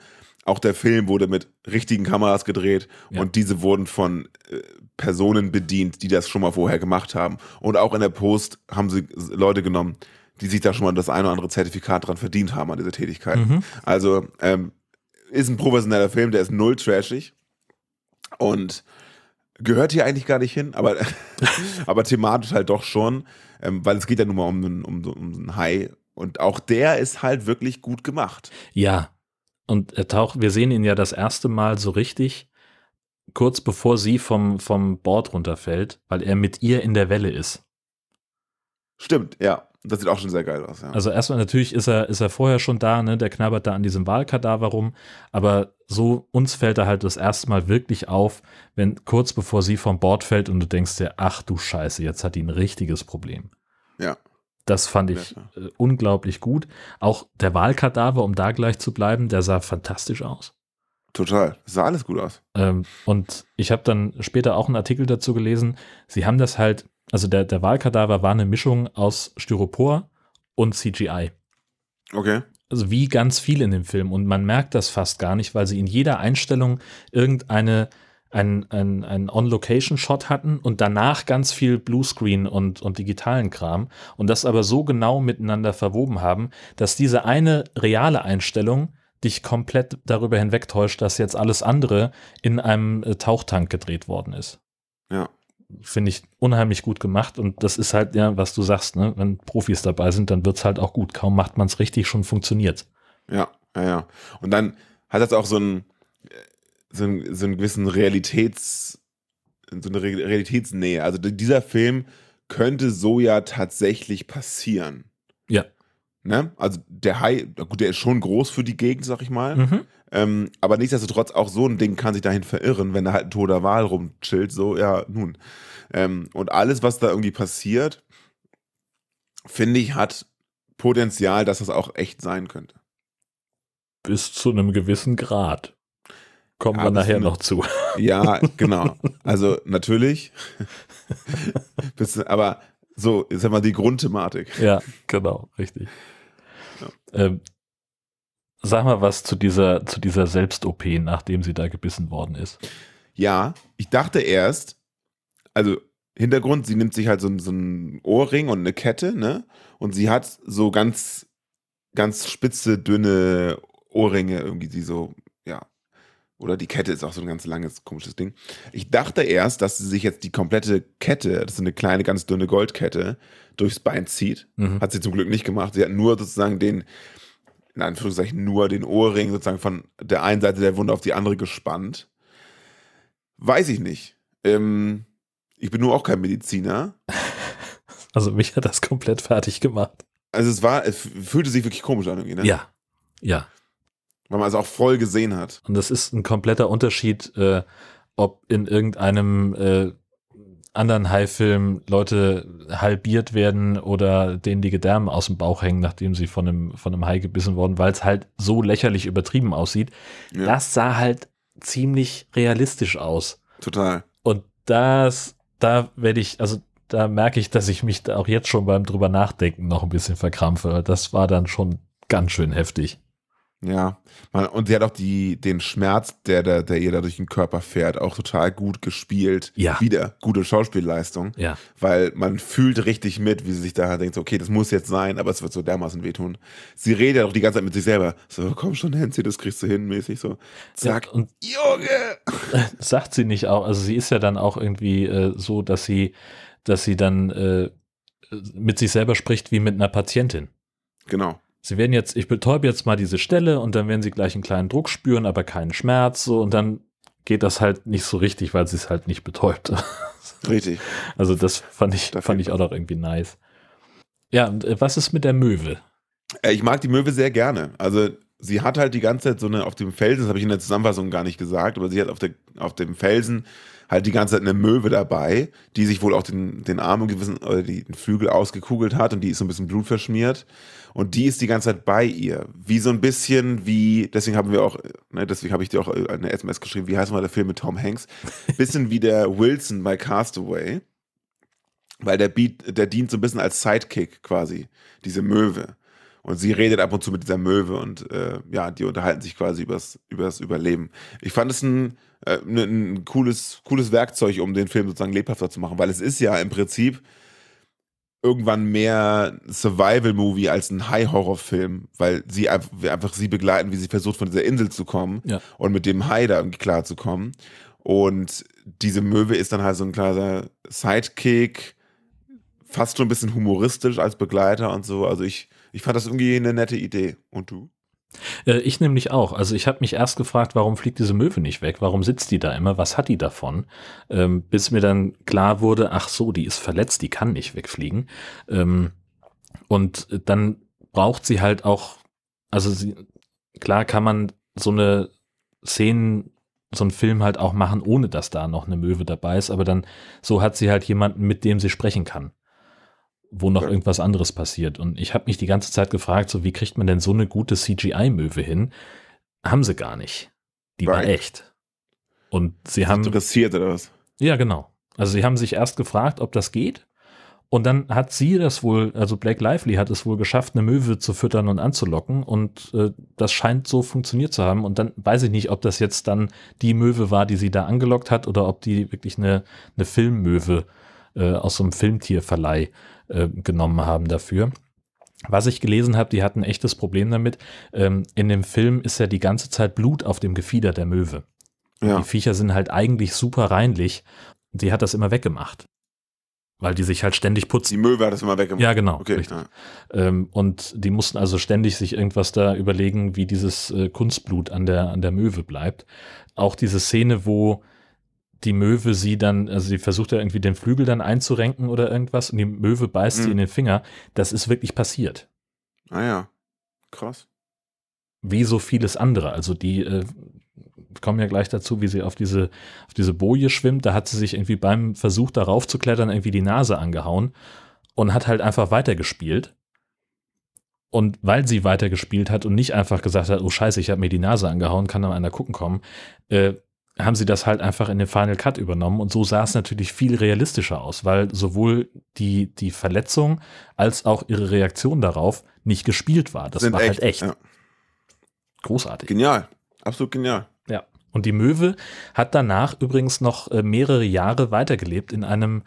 auch der Film wurde mit richtigen Kameras gedreht Ja. und diese wurden von äh, Personen bedient, die das schon mal vorher gemacht haben. Und auch in der Post haben sie Leute genommen, die sich da schon mal das eine oder andere Zertifikat dran verdient haben an dieser Tätigkeit. Mhm. Also ähm, ist ein professioneller Film, der ist null trashig und gehört hier eigentlich gar nicht hin, aber, <laughs> aber thematisch halt doch schon, ähm, weil es geht ja nun mal um, einen- um, um so einen Hai und auch der ist halt wirklich gut gemacht. Ja. Und er taucht, wir sehen ihn ja das erste Mal so richtig, kurz bevor sie vom, vom Board runterfällt, weil er mit ihr in der Welle ist. Stimmt, ja. Das sieht auch schon sehr geil aus, ja. Also erstmal natürlich ist er, ist er vorher schon da, ne? Der knabbert da an diesem Wahlkadaver rum, aber so uns fällt er halt das erste Mal wirklich auf, wenn kurz bevor sie vom Bord fällt und du denkst dir, ach du Scheiße, jetzt hat die ein richtiges Problem. ja. Das fand ich äh, unglaublich gut. Auch der Wahlkadaver, um da gleich zu bleiben, der sah fantastisch aus. Total. Das sah alles gut aus. Ähm, und ich habe dann später auch einen Artikel dazu gelesen. Sie haben das halt, also der, der Wahlkadaver war eine Mischung aus Styropor und CGI. Okay. Also wie ganz viel in dem Film. Und man merkt das fast gar nicht, weil sie in jeder Einstellung irgendeine ein, ein, ein On-Location-Shot hatten und danach ganz viel Bluescreen und, und digitalen Kram und das aber so genau miteinander verwoben haben, dass diese eine reale Einstellung dich komplett darüber hinwegtäuscht, dass jetzt alles andere in einem äh, Tauchtank gedreht worden ist. Ja. finde ich unheimlich gut gemacht und das ist halt ja, was du sagst, ne? wenn Profis dabei sind, dann wird's halt auch gut. Kaum macht man es richtig, schon funktioniert. Ja, ja, ja. Und dann hat das auch so einen, so einen, so einen gewissen Realitäts, so eine Re- Realitätsnähe. Also dieser Film könnte so ja tatsächlich passieren. Ja. Ne? Also der Hai, gut, der ist schon groß für die Gegend, sag ich mal. Mhm. Ähm, aber nichtsdestotrotz, auch so ein Ding kann sich dahin verirren, wenn da halt ein toter Wal rumchillt. So, ja, nun. Ähm, und alles, was da irgendwie passiert, finde ich, hat Potenzial, dass das auch echt sein könnte. Bis zu einem gewissen Grad. Kommen Ja, wir nachher noch zu. <laughs> Ja, genau. Also natürlich. <laughs> Aber so, jetzt haben wir die Grundthematik. Ja, genau, richtig. Ähm, sag mal was zu dieser, zu dieser Selbst-OP, nachdem sie da gebissen worden ist. Ja, ich dachte erst, also Hintergrund, sie nimmt sich halt so, ein- so ein Ohrring und eine Kette, ne? Und sie hat so ganz, ganz spitze, dünne Ohrringe, irgendwie, die so, ja. Oder die Kette ist auch so ein ganz langes, komisches Ding. Ich dachte erst, dass sie sich jetzt die komplette Kette, das ist eine kleine, ganz dünne Goldkette, durchs Bein zieht. Mhm. Hat sie zum Glück nicht gemacht. Sie hat nur sozusagen den, in Anführungszeichen, nur den Ohrring sozusagen von der einen Seite der Wunde auf die andere gespannt. Weiß ich nicht. Ähm, ich bin nur auch kein Mediziner. <laughs> Also mich hat das komplett fertig gemacht. Also es war, es fühlte sich wirklich komisch an irgendwie, ne? Ja, ja. Weil man es auch voll gesehen hat. Und das ist ein kompletter Unterschied, äh, ob in irgendeinem äh, anderen Haifilm Leute halbiert werden oder denen die Gedärme aus dem Bauch hängen, nachdem sie von einem, von einem Hai gebissen wurden, weil es halt so lächerlich übertrieben aussieht. Ja, Das sah halt ziemlich realistisch aus. total. Und das, da werde ich, also da merke ich, dass ich mich da auch jetzt schon beim drüber nachdenken noch ein bisschen verkrampfe. Das war dann schon ganz schön heftig. Ja. Man, und sie hat auch die, den Schmerz, der, der, der ihr da durch den Körper fährt, auch total gut gespielt. Ja. Wieder gute Schauspielleistung. Ja. weil man fühlt richtig mit, wie sie sich da denkt, so, okay, das muss jetzt sein, aber es wird so dermaßen wehtun. Sie redet ja auch die ganze Zeit mit sich selber, so, komm schon, Nancy, das kriegst du hin, mäßig so, zack, Ja, und Junge! <laughs> sagt sie nicht auch, also sie ist ja dann auch irgendwie äh, so, dass sie, dass sie dann äh, mit sich selber spricht wie mit einer Patientin. Genau, Sie werden jetzt, ich betäube jetzt mal diese Stelle und dann werden sie gleich einen kleinen Druck spüren, aber keinen Schmerz, so und dann geht das halt nicht so richtig, weil sie es halt nicht betäubt. <laughs> richtig. Also das fand ich, Da fand ich auch noch irgendwie nice. Ja, und äh, was ist mit der Möwe? Äh, Ich mag die Möwe sehr gerne. Also sie hat halt die ganze Zeit so eine auf dem Felsen, das habe ich in der Zusammenfassung gar nicht gesagt, aber sie hat auf, der, auf dem Felsen halt die ganze Zeit eine Möwe dabei, die sich wohl auch den, den Arm im gewissen, oder die, den Flügel ausgekugelt hat und die ist so ein bisschen blutverschmiert. Und die ist die ganze Zeit bei ihr. Wie so ein bisschen wie, deswegen haben wir auch, ne, deswegen habe ich dir auch eine SMS geschrieben, wie heißt mal der Film mit Tom Hanks? <laughs> Bisschen wie der Wilson bei Castaway. Weil der, Beat, der dient so ein bisschen als Sidekick quasi, diese Möwe. Und sie redet ab und zu mit dieser Möwe und äh, ja, die unterhalten sich quasi übers, übers Überleben. Ich fand es ein, äh, ein, ein cooles, cooles Werkzeug, um den Film sozusagen lebhafter zu machen, weil es ist ja im Prinzip irgendwann mehr Survival-Movie als ein High-Horror-Film, weil sie einfach, wir einfach sie begleiten, wie sie versucht, von dieser Insel zu kommen Ja. und mit dem Hai da irgendwie klarzukommen. Und diese Möwe ist dann halt so ein kleiner Sidekick, fast schon ein bisschen humoristisch als Begleiter und so. Also ich, ich fand das irgendwie eine nette Idee. Und du? Äh, ich nämlich auch. Also ich habe mich erst gefragt, warum fliegt diese Möwe nicht weg? Warum sitzt die da immer? Was hat die davon? Ähm, bis mir dann klar wurde, ach so, die ist verletzt, die kann nicht wegfliegen. Ähm, und dann braucht sie halt auch, also sie, klar kann man so eine Szenen, so einen Film halt auch machen, ohne dass da noch eine Möwe dabei ist, aber dann so hat sie halt jemanden, mit dem sie sprechen kann wo noch Ja. irgendwas anderes passiert. Und ich habe mich die ganze Zeit gefragt, so wie kriegt man denn so eine gute CGI-Möwe hin? Haben sie gar nicht. Die war Right. echt. Und sie haben, Interessiert oder was? ja genau. Also sie haben sich erst gefragt, ob das geht. Und dann hat sie das wohl, also Blake Lively hat es wohl geschafft, eine Möwe zu füttern und anzulocken. Und äh, das scheint so funktioniert zu haben. Und dann weiß ich nicht, ob das jetzt dann die Möwe war, die sie da angelockt hat, oder ob die wirklich eine, eine Filmmöwe äh, aus so einem Filmtierverleih äh, genommen haben dafür. Was ich gelesen habe, die hatten ein echtes Problem damit. Ähm, in dem Film ist ja die ganze Zeit Blut auf dem Gefieder der Möwe. Ja. Die Viecher sind halt eigentlich super reinlich. die hat das immer weggemacht. Weil die sich halt ständig putzen. Die Möwe hat das immer weggemacht. Ja, genau. Okay, ja. Ähm, und die mussten also ständig sich irgendwas da überlegen, wie dieses äh, Kunstblut an der, an der Möwe bleibt. Auch diese Szene, wo die Möwe sie dann, also sie versucht ja irgendwie den Flügel dann einzurenken oder irgendwas und die Möwe beißt sie Mhm. in den Finger. Das ist wirklich passiert. Ah ja. Krass. Wie so vieles andere. Also die äh, kommen ja gleich dazu, wie sie auf diese, auf diese Boje schwimmt. Da hat sie sich irgendwie beim Versuch darauf zu klettern irgendwie die Nase angehauen und hat halt einfach weitergespielt. Und weil sie weitergespielt hat und nicht einfach gesagt hat, oh scheiße, ich habe mir die Nase angehauen, kann dann einer gucken kommen, äh, haben sie das halt einfach in den Final Cut übernommen und so sah es natürlich viel realistischer aus, weil sowohl die, die Verletzung als auch ihre Reaktion darauf nicht gespielt war. Das Sind war halt echt Ja. großartig. Genial. Absolut genial. Ja. Und die Möwe hat danach übrigens noch äh, mehrere Jahre weitergelebt in einem,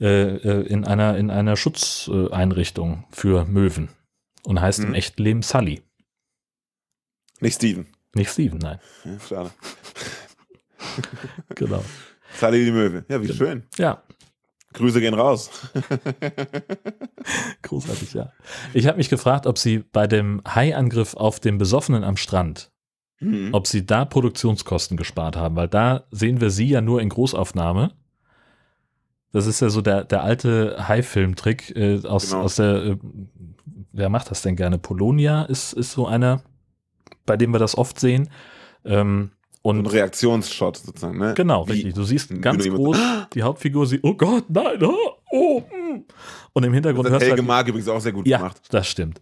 äh, äh, in einer, in einer Schutzeinrichtung für Möwen und heißt im Mhm. echten Leben Sully. Nicht Steven. Nicht Steven, nein. Ja, schade. <laughs> Genau. Sally die Möwe. Ja, wie schön. Ja, Grüße gehen raus. <laughs> großartig, ja. Ich habe mich gefragt, ob sie bei dem Haiangriff auf den Besoffenen am Strand, Mhm. ob sie da Produktionskosten gespart haben, weil da sehen wir sie ja nur in Großaufnahme. Das ist ja so der, der alte Hai-Film-Trick äh, aus, Genau. aus der, äh, wer macht das denn gerne? Polonia ist, ist so einer, bei dem wir das oft sehen. Ähm, So ein und Reaktionsshot sozusagen, ne? genau, Wie- richtig. Du siehst ganz groß die Hauptfigur, sie, oh Gott, nein, oh, oh, mm. Und im Hintergrund Das hat hörst du Helge halt, Mark übrigens auch sehr gut ja, gemacht. das stimmt.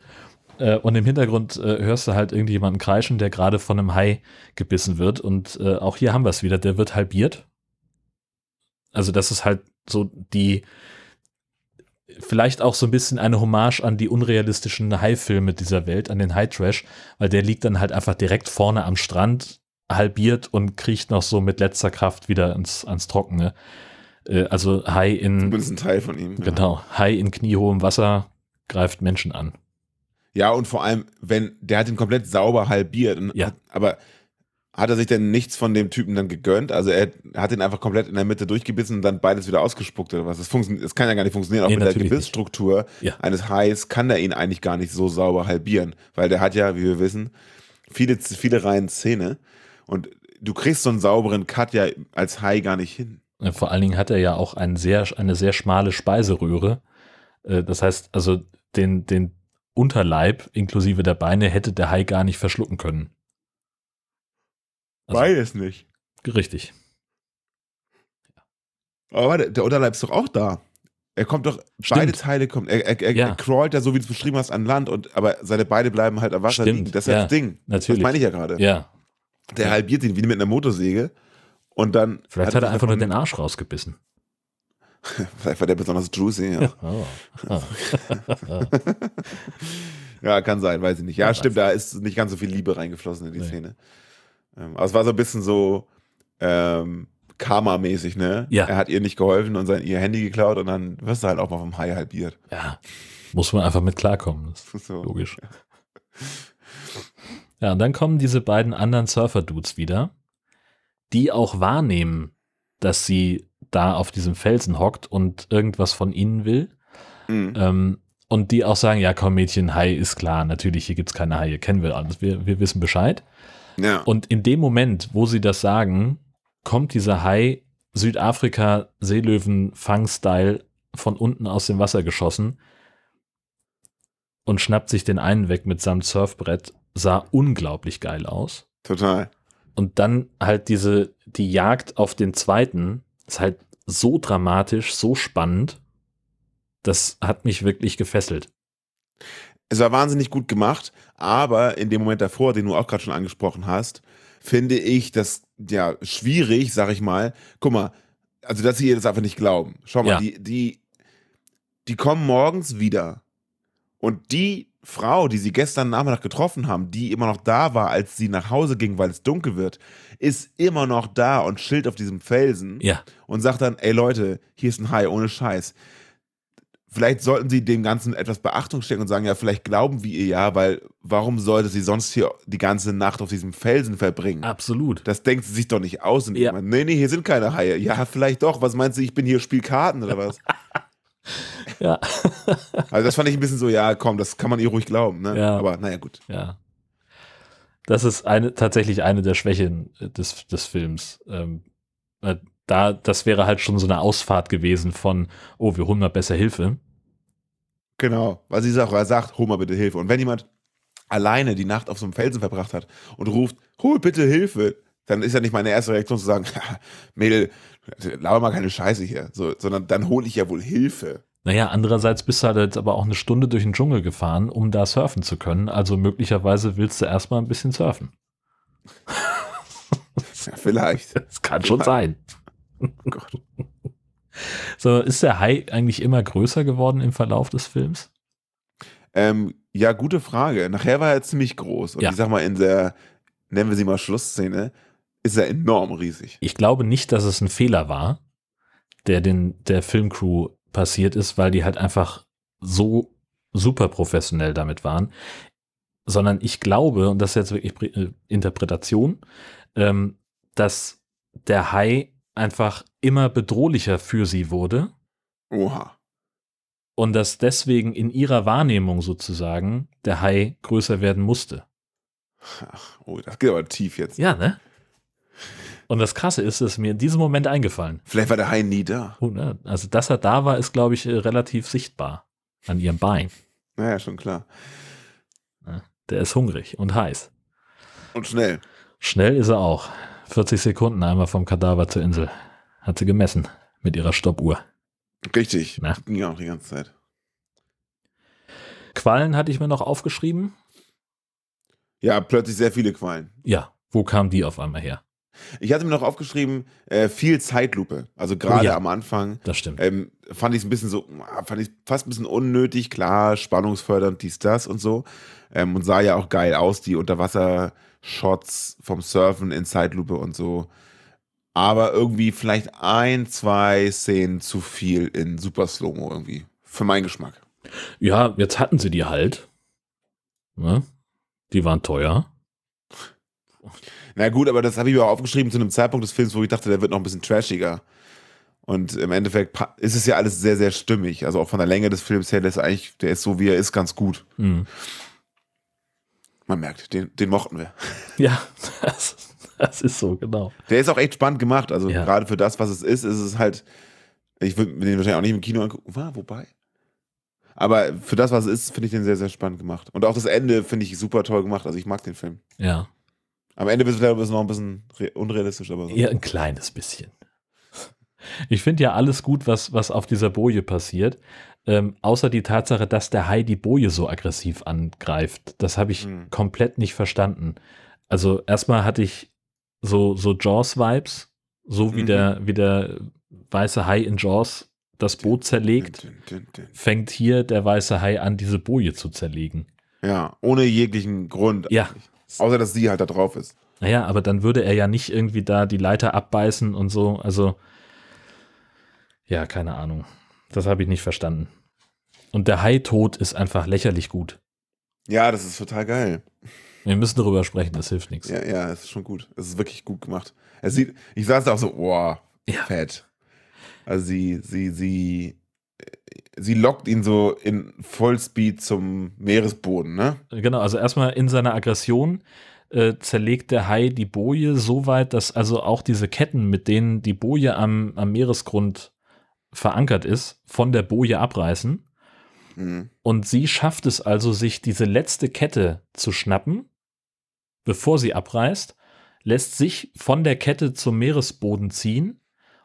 Äh, Und im Hintergrund äh, hörst du halt irgendjemanden kreischen, der gerade von einem Hai gebissen wird. Und äh, auch hier haben wir es wieder, der wird halbiert. Also das ist halt so die, vielleicht auch so ein bisschen eine Hommage an die unrealistischen Hai-Filme dieser Welt, an den Hai-Trash, weil der liegt dann halt einfach direkt vorne am Strand, halbiert und kriecht noch so mit letzter Kraft wieder ins, ans Trockene. Äh, Also Hai in, Zumindest ein Teil von ihm. Ja. genau, Hai in kniehohem Wasser greift Menschen an. Ja, und vor allem, wenn, der hat ihn komplett sauber halbiert. Ja. Hat, aber hat er sich denn nichts von dem Typen dann gegönnt? Also er hat ihn einfach komplett in der Mitte durchgebissen und dann beides wieder ausgespuckt oder was? Das, das kann ja gar nicht funktionieren. Auch Nee, mit der Gebissstruktur Ja. eines Hais kann der ihn eigentlich gar nicht so sauber halbieren. Weil der hat ja, wie wir wissen, viele, viele Reihen Zähne. Und du kriegst so einen sauberen Cut ja als Hai gar nicht hin. Vor allen Dingen hat er ja auch ein sehr, eine sehr schmale Speiseröhre. Äh, Das heißt, also den, den Unterleib inklusive der Beine hätte der Hai gar nicht verschlucken können. Also- Beides nicht. Richtig. Aber der Unterleib ist doch auch da. Er kommt doch, Stimmt. beide Teile kommen. Er, er, er, Ja. er crawlt ja so, wie du es beschrieben hast, an Land, und, aber seine Beine bleiben halt am Wasser Stimmt, liegen. Das ist ja ja, das Ding. natürlich. Das meine ich ja gerade. Ja, Der halbiert ihn wie mit einer Motorsäge. Und dann. vielleicht hat er einfach nur den Arsch rausgebissen. <laughs> Vielleicht war der besonders juicy, ja. <laughs> Oh. Ah. <laughs> ja, kann sein, weiß ich nicht. Ja, Ja, stimmt, da ist nicht ganz so viel Liebe reingeflossen in die Nee. Szene. Ähm, aber es war so ein bisschen so ähm, Karma-mäßig, ne? Ja. Er hat ihr nicht geholfen und sein, ihr Handy geklaut und dann wirst du halt auch mal vom Hai halbiert. Ja, muss man einfach mit klarkommen. Das ist So. logisch. Ja, und dann kommen diese beiden anderen Surfer-Dudes wieder, die auch wahrnehmen, dass sie da auf diesem Felsen hockt und irgendwas von ihnen will. Mhm. Ähm, und die auch sagen, ja komm Mädchen, Hai ist klar, natürlich, hier gibt's keine Haie, kennen wir alles, wir, wir wissen Bescheid. Ja. Und in dem Moment, wo sie das sagen, kommt dieser Hai Südafrika Seelöwen-Fang-Style von unten aus dem Wasser geschossen und schnappt sich den einen weg mit seinem Surfbrett, sah unglaublich geil aus. Total. Und dann halt diese, die Jagd auf den zweiten, ist halt so dramatisch, so spannend. Das hat mich wirklich gefesselt. Es war wahnsinnig gut gemacht, aber in dem Moment davor, den du auch gerade schon angesprochen hast, finde ich das ja schwierig, sag ich mal. Guck mal, also dass sie ihr das einfach nicht glauben. Schau mal, Ja. die, die, die kommen morgens wieder und die Frau, die sie gestern Nachmittag getroffen haben, die immer noch da war, als sie nach Hause ging, weil es dunkel wird, ist immer noch da und chillt auf diesem Felsen Ja, und sagt dann, ey Leute, hier ist ein Hai, ohne Scheiß. vielleicht sollten sie dem Ganzen etwas Beachtung schenken und sagen, ja, vielleicht glauben wir ihr ja, weil warum sollte sie sonst hier die ganze Nacht auf diesem Felsen verbringen? Absolut. Das denkt sie sich doch nicht aus. Und Ja. ja. nee, nee, hier sind keine Haie. Ja, vielleicht doch. Was meinst du, ich bin hier Spielkarten oder was? <laughs> Ja. <laughs> Also das fand ich ein bisschen so, ja, komm, das kann man ihr ruhig glauben. Ne? Ja. Aber naja, gut. Ja. Das ist eine, tatsächlich eine der Schwächen äh, des, des Films. Ähm, äh, da, das wäre halt schon so eine Ausfahrt gewesen von, oh, wir holen mal besser Hilfe. Genau, weil sie sagt, er sagt, hol mal bitte Hilfe. Und wenn jemand alleine die Nacht auf so einem Felsen verbracht hat und ruft, hol bitte Hilfe, dann ist ja nicht meine erste Reaktion zu sagen, <laughs> Mädel, laber mal keine Scheiße hier, so, sondern dann hole ich ja wohl Hilfe. Naja, andererseits bist du halt jetzt aber auch eine Stunde durch den Dschungel gefahren, um da surfen zu können. Also möglicherweise willst du erstmal ein bisschen surfen. <laughs> Ja, vielleicht. Das kann schon sein. Oh Gott. So, ist der Hai eigentlich immer größer geworden im Verlauf des Films? Ähm, ja, gute Frage. Nachher war er ziemlich groß. Und Ja. ich sag mal, in der, nennen wir sie mal Schlussszene, ist er enorm riesig. Ich glaube nicht, dass es ein Fehler war, der den, der Filmcrew passiert ist, weil die halt einfach so super professionell damit waren, sondern ich glaube, und das ist jetzt wirklich äh, Interpretation, ähm, dass der Hai einfach immer bedrohlicher für sie wurde Oha. und dass deswegen in ihrer Wahrnehmung sozusagen der Hai größer werden musste. Ach, oh, das geht aber tief jetzt. Ja, ne? Und das Krasse ist, es ist mir in diesem Moment eingefallen. Vielleicht war der Hai nie da. Oh, ne? Also, dass er da war, ist, glaube ich, äh, relativ sichtbar an ihrem Bein. Naja, schon klar. Der ist hungrig und heiß. Und schnell. Schnell ist er auch. 40 Sekunden einmal vom Kadaver zur Insel. Hat sie gemessen mit ihrer Stoppuhr. Richtig. Na. Ging ja auch die ganze Zeit. Quallen hatte ich mir noch aufgeschrieben. Ja, plötzlich sehr viele Quallen. Ja, wo kam die auf einmal her? Ich hatte mir noch aufgeschrieben, äh, viel Zeitlupe. Also gerade Oh ja. am Anfang Das stimmt. ähm, fand ich es ein bisschen so, ah, fand ich fast ein bisschen unnötig, klar, spannungsfördernd, dies, das und so. Ähm, und sah ja auch geil aus, die Unterwasser-Shots vom Surfen in Zeitlupe und so. Aber irgendwie vielleicht ein, zwei Szenen zu viel in Super Slow-Mo irgendwie. Für meinen Geschmack. Ja, jetzt hatten sie die halt. Ne? Die waren teuer. Na gut, aber das habe ich mir auch aufgeschrieben zu einem Zeitpunkt des Films, wo ich dachte, der wird noch ein bisschen trashiger. Und im Endeffekt ist es ja alles sehr, sehr stimmig. Also auch von der Länge des Films her, der ist eigentlich, der ist so wie er ist, ganz gut. Hm. Man merkt, den, den mochten wir. <laughs> Ja, das, das ist so, genau. Der ist auch echt spannend gemacht. Also Ja. gerade für das, was es ist, ist es halt, ich würde mir den wahrscheinlich auch nicht im Kino angucken. War, wobei. Aber für das, was es ist, finde ich den sehr, sehr spannend gemacht. Und auch das Ende finde ich super toll gemacht. Also ich mag den Film. Ja. Am Ende wird es noch ein bisschen re- unrealistisch, aber so. Ja, ein kleines bisschen. Ich finde ja alles gut, was, was auf dieser Boje passiert. Ähm, außer die Tatsache, dass der Hai die Boje so aggressiv angreift. Das habe ich Hm. komplett nicht verstanden. Also erstmal hatte ich so, so Jaws-Vibes, so wie, Mhm. der, wie der weiße Hai in Jaws das Boot zerlegt, Dün, dün, dün. fängt hier der weiße Hai an, diese Boje zu zerlegen. Ja, ohne jeglichen Grund. Ja. eigentlich. Außer, dass sie halt da drauf ist. Naja, aber dann würde er ja nicht irgendwie da die Leiter abbeißen und so. Also, ja, keine Ahnung. Das habe ich nicht verstanden. Und der Hai-Tod ist einfach lächerlich gut. Ja, das ist total geil. Wir müssen darüber sprechen, das hilft nichts. Ja, ja, es ist schon gut. Es ist wirklich gut gemacht. Es sieht, ich saß da auch so, boah, Ja. fett. Also sie, sie, sie, sie lockt ihn so in Vollspeed zum Meeresboden, ne? Genau, also erstmal in seiner Aggression äh, zerlegt der Hai die Boje so weit, dass also auch diese Ketten, mit denen die Boje am, am Meeresgrund verankert ist, von der Boje abreißen. Mhm. Und sie schafft es also, sich diese letzte Kette zu schnappen, bevor sie abreißt, lässt sich von der Kette zum Meeresboden ziehen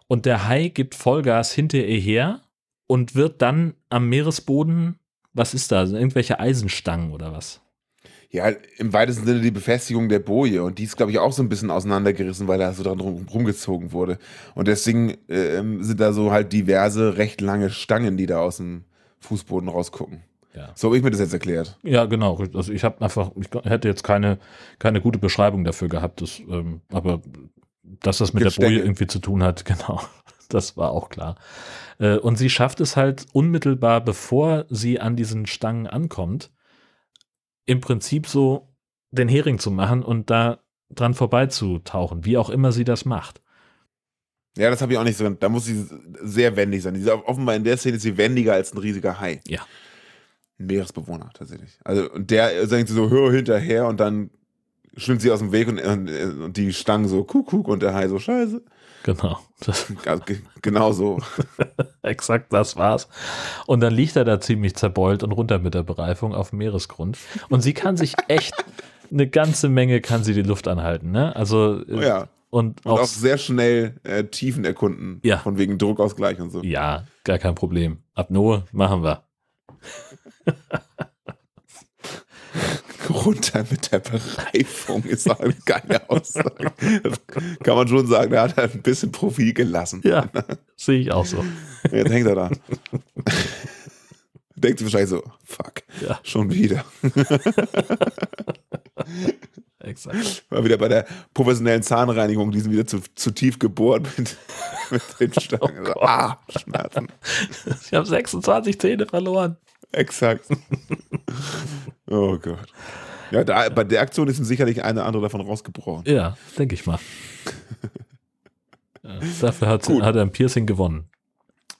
und der Hai gibt Vollgas hinter ihr her und wird dann am Meeresboden, was ist da, irgendwelche Eisenstangen oder was? Ja, im weitesten Sinne die Befestigung der Boje. Und die ist, glaube ich, auch so ein bisschen auseinandergerissen, weil da so dran rum, rumgezogen wurde. Und deswegen ähm, sind da so halt diverse, recht lange Stangen, die da aus dem Fußboden rausgucken. Ja. So habe ich mir das jetzt erklärt. Ja, genau. Also ich habe einfach, ich hätte jetzt keine, keine gute Beschreibung dafür gehabt, das, ähm, aber dass das mit Gibt der Boje irgendwie zu tun hat, <laughs> genau. Das war auch klar. Äh, und sie schafft es halt unmittelbar, bevor sie an diesen Stangen ankommt, im Prinzip so den Hering zu machen und da dran vorbeizutauchen, wie auch immer sie das macht. Ja, das habe ich auch nicht so. Da muss sie sehr wendig sein. Ist offenbar in der Szene ist sie wendiger als ein riesiger Hai. Ja. Ein Meeresbewohner tatsächlich. Also und der sagt so, hör hinterher und dann schwimmt sie aus dem Weg und, und, und die Stangen so Kuckuck und der Hai so Scheiße. Genau. <laughs> Genau so. <laughs> Exakt, das war's. Und dann liegt er da ziemlich zerbeult und runter mit der Bereifung auf dem Meeresgrund. Und sie kann sich <laughs> echt eine ganze Menge kann sie die Luft anhalten, ne? Also oh ja. und, und auch, auch, sehr schnell äh, Tiefen erkunden. Ja. Von wegen Druckausgleich und so. Ja, gar kein Problem. Apnoe machen wir. Runter mit der Bereifung ist auch eine geile Aussage. Das kann man schon sagen, da hat er ein bisschen Profil gelassen. Ja, sehe ich auch so. Jetzt hängt er da. Denkt wahrscheinlich so, fuck, ja. schon wieder. Exakt. War wieder bei der professionellen Zahnreinigung, die sind wieder zu, zu tief gebohrt mit, mit den Stangen. Oh ah, Schmerzen. Ich habe 26 Zähne verloren. Exakt. <laughs> Oh Gott. Ja, da, bei der Aktion ist sicherlich eine andere davon rausgebrochen. Ja, denke ich mal. <laughs> ja, dafür hat, hat er ein Piercing gewonnen.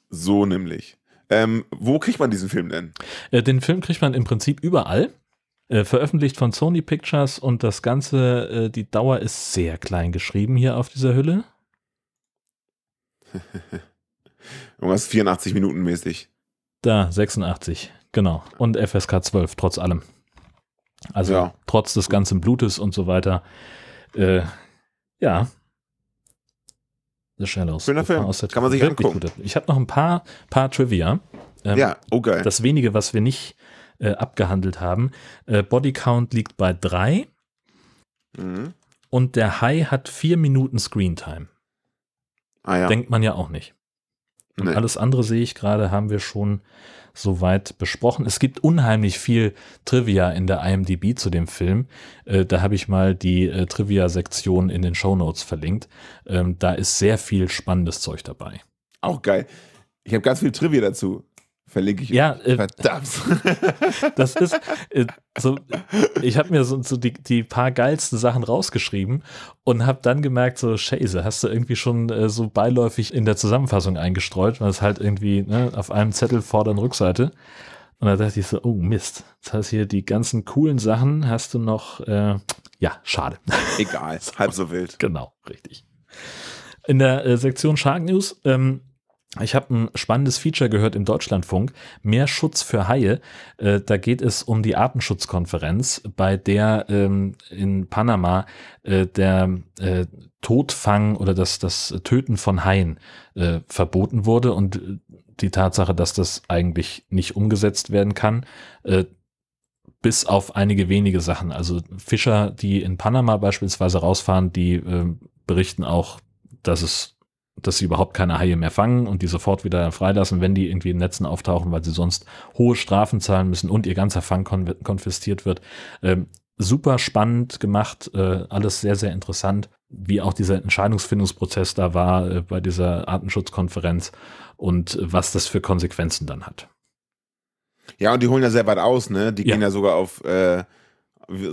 So nämlich. Ähm, wo kriegt man diesen Film denn? Äh, den Film kriegt man im Prinzip überall. Äh, veröffentlicht von Sony Pictures und das Ganze, äh, die Dauer ist sehr klein geschrieben hier auf dieser Hülle. <laughs> Irgendwas 84 Minuten mäßig. Da, 86, genau. Und FSK 12, trotz allem. Also ja. trotz des ganzen Blutes und so weiter. Äh, ja. The Shallows. Schöner Film. Kann man sich angucken. Gute. Ich habe noch ein paar, paar Trivia. Ähm, ja, oh geil. Das wenige, was wir nicht äh, abgehandelt haben. Äh, Body Count liegt bei drei. Mhm. Und der Hai hat vier Minuten Screentime. Ah, ja. Denkt man ja auch nicht. Und nee. alles andere sehe ich gerade, haben wir schon soweit besprochen. Es gibt unheimlich viel Trivia in der IMDb zu dem Film. Äh, da habe ich mal die äh, Trivia-Sektion in den Show Notes verlinkt. Ähm, da ist sehr viel spannendes Zeug dabei. Auch geil. Ich habe ganz viel Trivia dazu. Verlinke ich. Ja, äh, verdammt. <laughs> das ist äh, so. Ich habe mir so, so die, die paar geilsten Sachen rausgeschrieben und habe dann gemerkt, so Scheiße, hast du irgendwie schon äh, so beiläufig in der Zusammenfassung eingestreut, weil es halt irgendwie ne, auf einem Zettel Vorder- und Rückseite. Und da dachte ich so, oh Mist, das heißt hier die ganzen coolen Sachen hast du noch. Äh, ja, schade. <laughs> Egal, halb so wild. Genau, richtig. In der äh, Sektion Shark News ähm, ich habe ein spannendes Feature gehört im Deutschlandfunk, Mehr Schutz für Haie. Äh, da geht es um die Artenschutzkonferenz, bei der ähm, in Panama äh, der äh, Todfang oder das, das Töten von Haien äh, verboten wurde und die Tatsache, dass das eigentlich nicht umgesetzt werden kann, äh, bis auf einige wenige Sachen. Also Fischer, die in Panama beispielsweise rausfahren, die äh, berichten auch, dass es dass sie überhaupt keine Haie mehr fangen und die sofort wieder freilassen, wenn die irgendwie in Netzen auftauchen, weil sie sonst hohe Strafen zahlen müssen und ihr ganzer Fang kon konfisziert wird. Ähm, super spannend gemacht, äh, alles sehr, sehr interessant, wie auch dieser Entscheidungsfindungsprozess da war äh, bei dieser Artenschutzkonferenz und was das für Konsequenzen dann hat. Ja, und die holen ja sehr weit aus, ne? Die ja. gehen ja sogar auf, äh,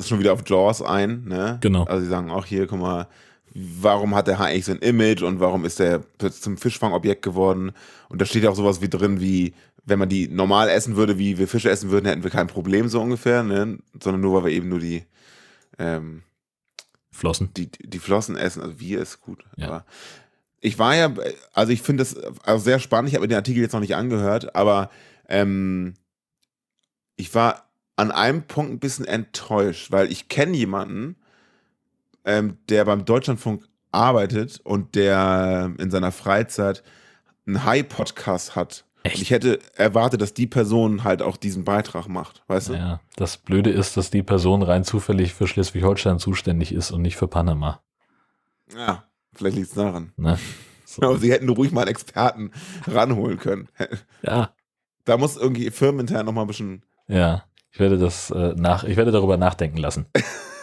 schon wieder auf Jaws ein, ne? Genau. Also sie sagen auch hier, guck mal, warum hat der Hai eigentlich so ein Image und warum ist der plötzlich zum Fischfangobjekt geworden? Und da steht auch sowas wie drin, wie wenn man die normal essen würde, wie wir Fische essen würden, hätten wir kein Problem so ungefähr, ne? sondern nur weil wir eben nur die ähm, Flossen. Die, die Flossen essen, also wir ist gut. Ja. Aber ich war ja, also ich finde das auch sehr spannend, ich habe mir den Artikel jetzt noch nicht angehört, aber ähm, ich war an einem Punkt ein bisschen enttäuscht, weil ich kenne jemanden, ähm, der beim Deutschlandfunk arbeitet und der in seiner Freizeit einen High-Podcast hat. Echt? Ich hätte erwartet, dass die Person halt auch diesen Beitrag macht, weißt du? Ja, das Blöde ist, dass die Person rein zufällig für Schleswig-Holstein zuständig ist und nicht für Panama. Ja, vielleicht liegt es daran. Ne? So. <laughs> Aber sie hätten ruhig mal einen Experten ranholen können. <laughs> Ja. Da muss irgendwie firmenintern nochmal ein bisschen. Ja, ich werde das äh, nach, ich werde darüber nachdenken lassen. <laughs>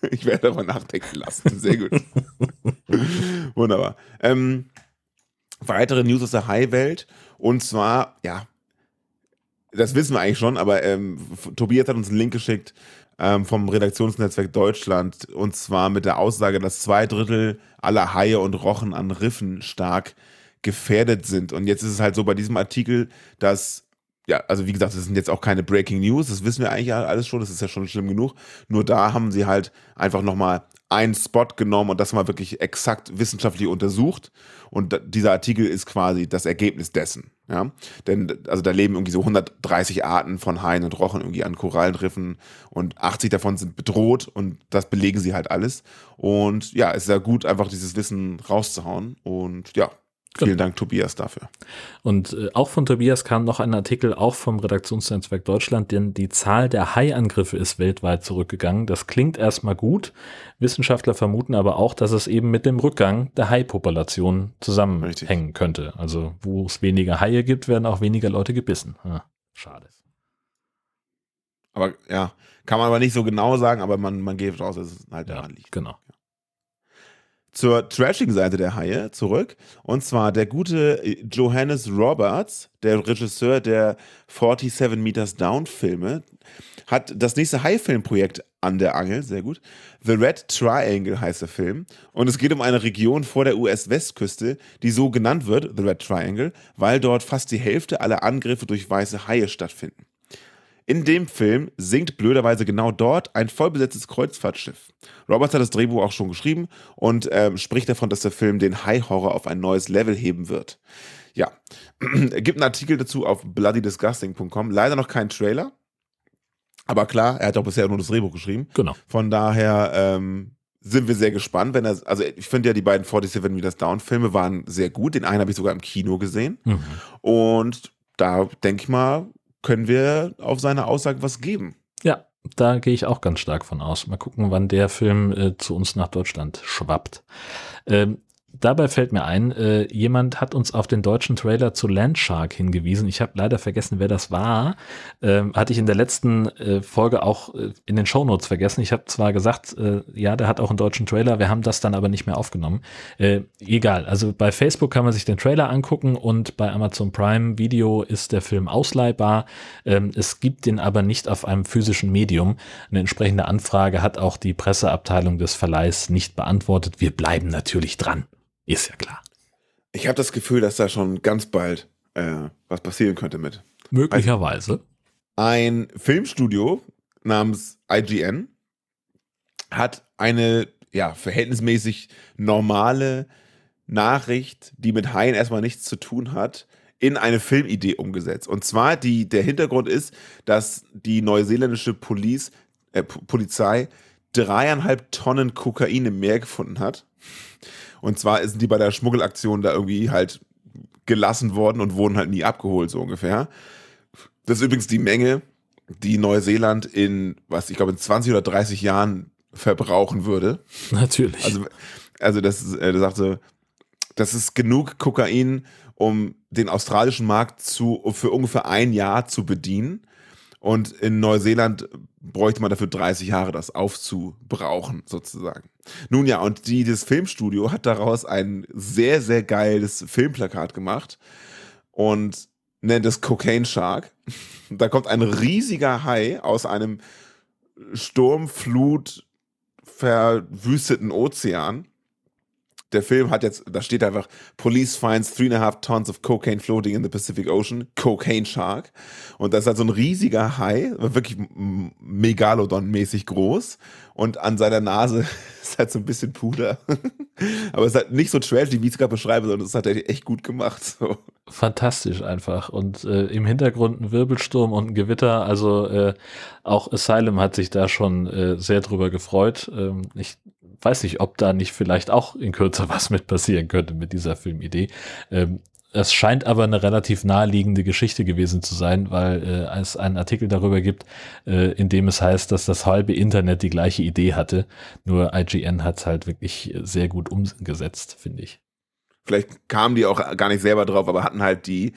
<laughs> Ich werde darüber nachdenken lassen. Sehr gut. <laughs> Wunderbar. Ähm, weitere News aus der High-Welt. Und zwar, ja, das wissen wir eigentlich schon, aber ähm, Tobias hat uns einen Link geschickt ähm, vom Redaktionsnetzwerk Deutschland. Und zwar mit der Aussage, dass zwei Drittel aller Haie und Rochen an Riffen stark gefährdet sind. Und jetzt ist es halt so bei diesem Artikel, dass ja, also wie gesagt, das sind jetzt auch keine Breaking News, das wissen wir eigentlich alles schon, das ist ja schon schlimm genug. Nur da haben sie halt einfach nochmal einen Spot genommen und das mal wirklich exakt wissenschaftlich untersucht. Und dieser Artikel ist quasi das Ergebnis dessen. Ja? Denn also da leben irgendwie so 130 Arten von Haien und Rochen irgendwie an Korallenriffen und 80 davon sind bedroht und das belegen sie halt alles. Und ja, es ist ja gut, einfach dieses Wissen rauszuhauen. Und ja, Vielen. Dank, Tobias, dafür. Und äh, auch von Tobias kam noch ein Artikel, auch vom Redaktionsnetzwerk Deutschland, denn die Zahl der Hai-Angriffe ist weltweit zurückgegangen. Das klingt erstmal gut. Wissenschaftler vermuten aber auch, dass es eben mit dem Rückgang der Hai-Population zusammenhängen Richtig. könnte. Also, wo es weniger Haie gibt, werden auch weniger Leute gebissen. Ah, schade. Aber ja, kann man aber nicht so genau sagen, aber man, man geht raus, dass es halt daran ja, liegt. Genau zur Trashing-Seite der Haie zurück. Und zwar der gute Johannes Roberts, der Regisseur der 47 Meters Down Filme, hat das nächste Hai-Film-Projekt an der Angel, sehr gut. The Red Triangle heißt der Film. Und es geht um eine Region vor der US-Westküste, die so genannt wird, The Red Triangle, weil dort fast die Hälfte aller Angriffe durch weiße Haie stattfinden. In dem Film sinkt blöderweise genau dort ein vollbesetztes Kreuzfahrtschiff. Roberts hat das Drehbuch auch schon geschrieben und äh, spricht davon, dass der Film den High-Horror auf ein neues Level heben wird. Ja, <clears throat> gibt einen Artikel dazu auf bloodydisgusting.com. Leider noch kein Trailer. Aber klar, er hat auch bisher nur das Drehbuch geschrieben. Genau. Von daher ähm, sind wir sehr gespannt, wenn er, also ich finde ja, die beiden 47 Meters Down Filme waren sehr gut. Den einen habe ich sogar im Kino gesehen. Mhm. Und da denke ich mal, können wir auf seine Aussage was geben. Ja, da gehe ich auch ganz stark von aus. Mal gucken, wann der Film äh, zu uns nach Deutschland schwappt. Ähm, Dabei fällt mir ein, äh, jemand hat uns auf den deutschen Trailer zu Landshark hingewiesen. Ich habe leider vergessen, wer das war. Ähm, hatte ich in der letzten äh, Folge auch äh, in den Shownotes vergessen. Ich habe zwar gesagt, äh, ja, der hat auch einen deutschen Trailer, wir haben das dann aber nicht mehr aufgenommen. Äh, egal, also bei Facebook kann man sich den Trailer angucken und bei Amazon Prime Video ist der Film ausleihbar. Ähm, es gibt den aber nicht auf einem physischen Medium. Eine entsprechende Anfrage hat auch die Presseabteilung des Verleihs nicht beantwortet. Wir bleiben natürlich dran. Ist ja klar. Ich habe das Gefühl, dass da schon ganz bald äh, was passieren könnte mit. Möglicherweise. Ein Filmstudio namens IGN hat eine ja, verhältnismäßig normale Nachricht, die mit Haien erstmal nichts zu tun hat, in eine Filmidee umgesetzt. Und zwar die, der Hintergrund ist, dass die neuseeländische Police, äh, Polizei dreieinhalb Tonnen Kokain im Meer gefunden hat. Und zwar sind die bei der Schmuggelaktion da irgendwie halt gelassen worden und wurden halt nie abgeholt, so ungefähr. Das ist übrigens die Menge, die Neuseeland in, was ich glaube, in 20 oder 30 Jahren verbrauchen würde. Natürlich. Also, also das, äh, das sagte, das ist genug Kokain, um den australischen Markt zu, für ungefähr ein Jahr zu bedienen. Und in Neuseeland bräuchte man dafür 30 Jahre, das aufzubrauchen, sozusagen. Nun ja, und die, das Filmstudio hat daraus ein sehr, sehr geiles Filmplakat gemacht und nennt es Cocaine Shark. Da kommt ein riesiger Hai aus einem Sturmflut verwüsteten Ozean der Film hat jetzt, da steht einfach, Police finds three and a half tons of cocaine floating in the Pacific Ocean, Cocaine Shark. Und das ist halt so ein riesiger Hai, wirklich Megalodon-mäßig groß. Und an seiner Nase <laughs> ist halt so ein bisschen Puder. <laughs> Aber es ist halt nicht so trashy, wie ich es gerade beschreibe, sondern es hat halt echt gut gemacht. So. Fantastisch einfach. Und äh, im Hintergrund ein Wirbelsturm und ein Gewitter. Also äh, auch Asylum hat sich da schon äh, sehr drüber gefreut. Ähm, ich weiß nicht, ob da nicht vielleicht auch in Kürze was mit passieren könnte mit dieser Filmidee. Ähm, es scheint aber eine relativ naheliegende Geschichte gewesen zu sein, weil äh, es einen Artikel darüber gibt, äh, in dem es heißt, dass das halbe Internet die gleiche Idee hatte. Nur IGN hat es halt wirklich sehr gut umgesetzt, finde ich. Vielleicht kamen die auch gar nicht selber drauf, aber hatten halt die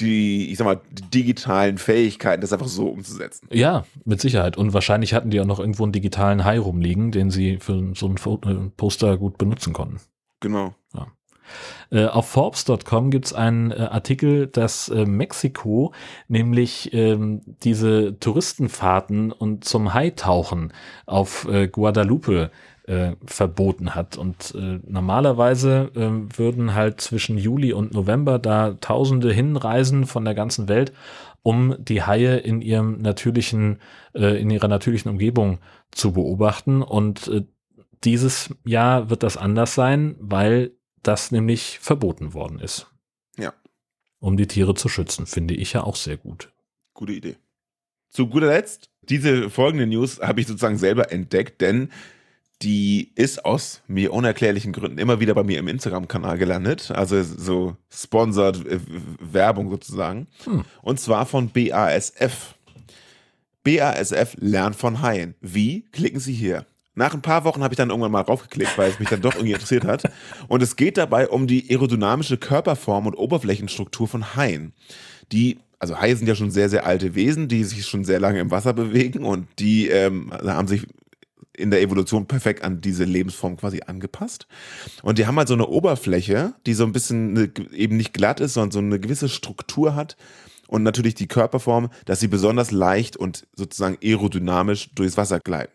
die, ich sag mal, die digitalen Fähigkeiten, das einfach so umzusetzen. Ja, mit Sicherheit. Und wahrscheinlich hatten die auch noch irgendwo einen digitalen Hai rumliegen, den sie für so ein Poster gut benutzen konnten. Genau. Ja. Äh, auf Forbes.com gibt es einen äh, Artikel, dass äh, Mexiko nämlich ähm, diese Touristenfahrten und zum Haitauchen auf äh, Guadalupe äh, verboten hat. Und äh, normalerweise äh, würden halt zwischen Juli und November da Tausende hinreisen von der ganzen Welt, um die Haie in ihrem natürlichen, äh, in ihrer natürlichen Umgebung zu beobachten. Und äh, dieses Jahr wird das anders sein, weil das nämlich verboten worden ist. Ja. Um die Tiere zu schützen, finde ich ja auch sehr gut. Gute Idee. Zu guter Letzt, diese folgende News habe ich sozusagen selber entdeckt, denn die ist aus mir unerklärlichen Gründen immer wieder bei mir im Instagram-Kanal gelandet. Also so sponsored äh, Werbung sozusagen. Hm. Und zwar von BASF. BASF lernt von Haien. Wie? Klicken Sie hier. Nach ein paar Wochen habe ich dann irgendwann mal raufgeklickt, weil es mich dann doch irgendwie interessiert hat. Und es geht dabei um die aerodynamische Körperform und Oberflächenstruktur von Haien. Die, also Haie sind ja schon sehr, sehr alte Wesen, die sich schon sehr lange im Wasser bewegen und die ähm, haben sich in der Evolution perfekt an diese Lebensform quasi angepasst. Und die haben halt so eine Oberfläche, die so ein bisschen eine, eben nicht glatt ist, sondern so eine gewisse Struktur hat. Und natürlich die Körperform, dass sie besonders leicht und sozusagen aerodynamisch durchs Wasser gleiten.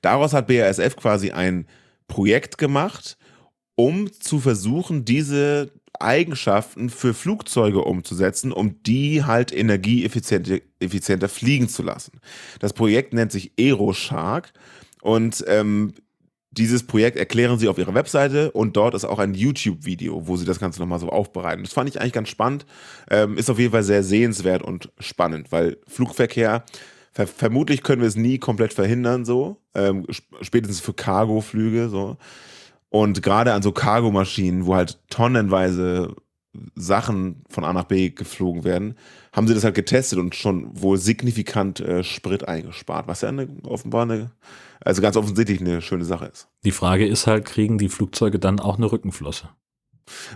Daraus hat BASF quasi ein Projekt gemacht, um zu versuchen, diese Eigenschaften für Flugzeuge umzusetzen, um die halt energieeffizienter effizienter fliegen zu lassen. Das Projekt nennt sich AeroShark und ähm, dieses Projekt erklären sie auf ihrer Webseite und dort ist auch ein YouTube-Video, wo sie das Ganze nochmal so aufbereiten. Das fand ich eigentlich ganz spannend. Ähm, ist auf jeden Fall sehr sehenswert und spannend, weil Flugverkehr Ver vermutlich können wir es nie komplett verhindern, so. Ähm, spätestens für Cargo-Flüge, so. Und gerade an so Cargomaschinen, wo halt tonnenweise Sachen von A nach B geflogen werden, haben sie das halt getestet und schon wohl signifikant äh, Sprit eingespart, was ja eine, offenbar eine, also ganz offensichtlich eine schöne Sache ist. Die Frage ist halt, kriegen die Flugzeuge dann auch eine Rückenflosse?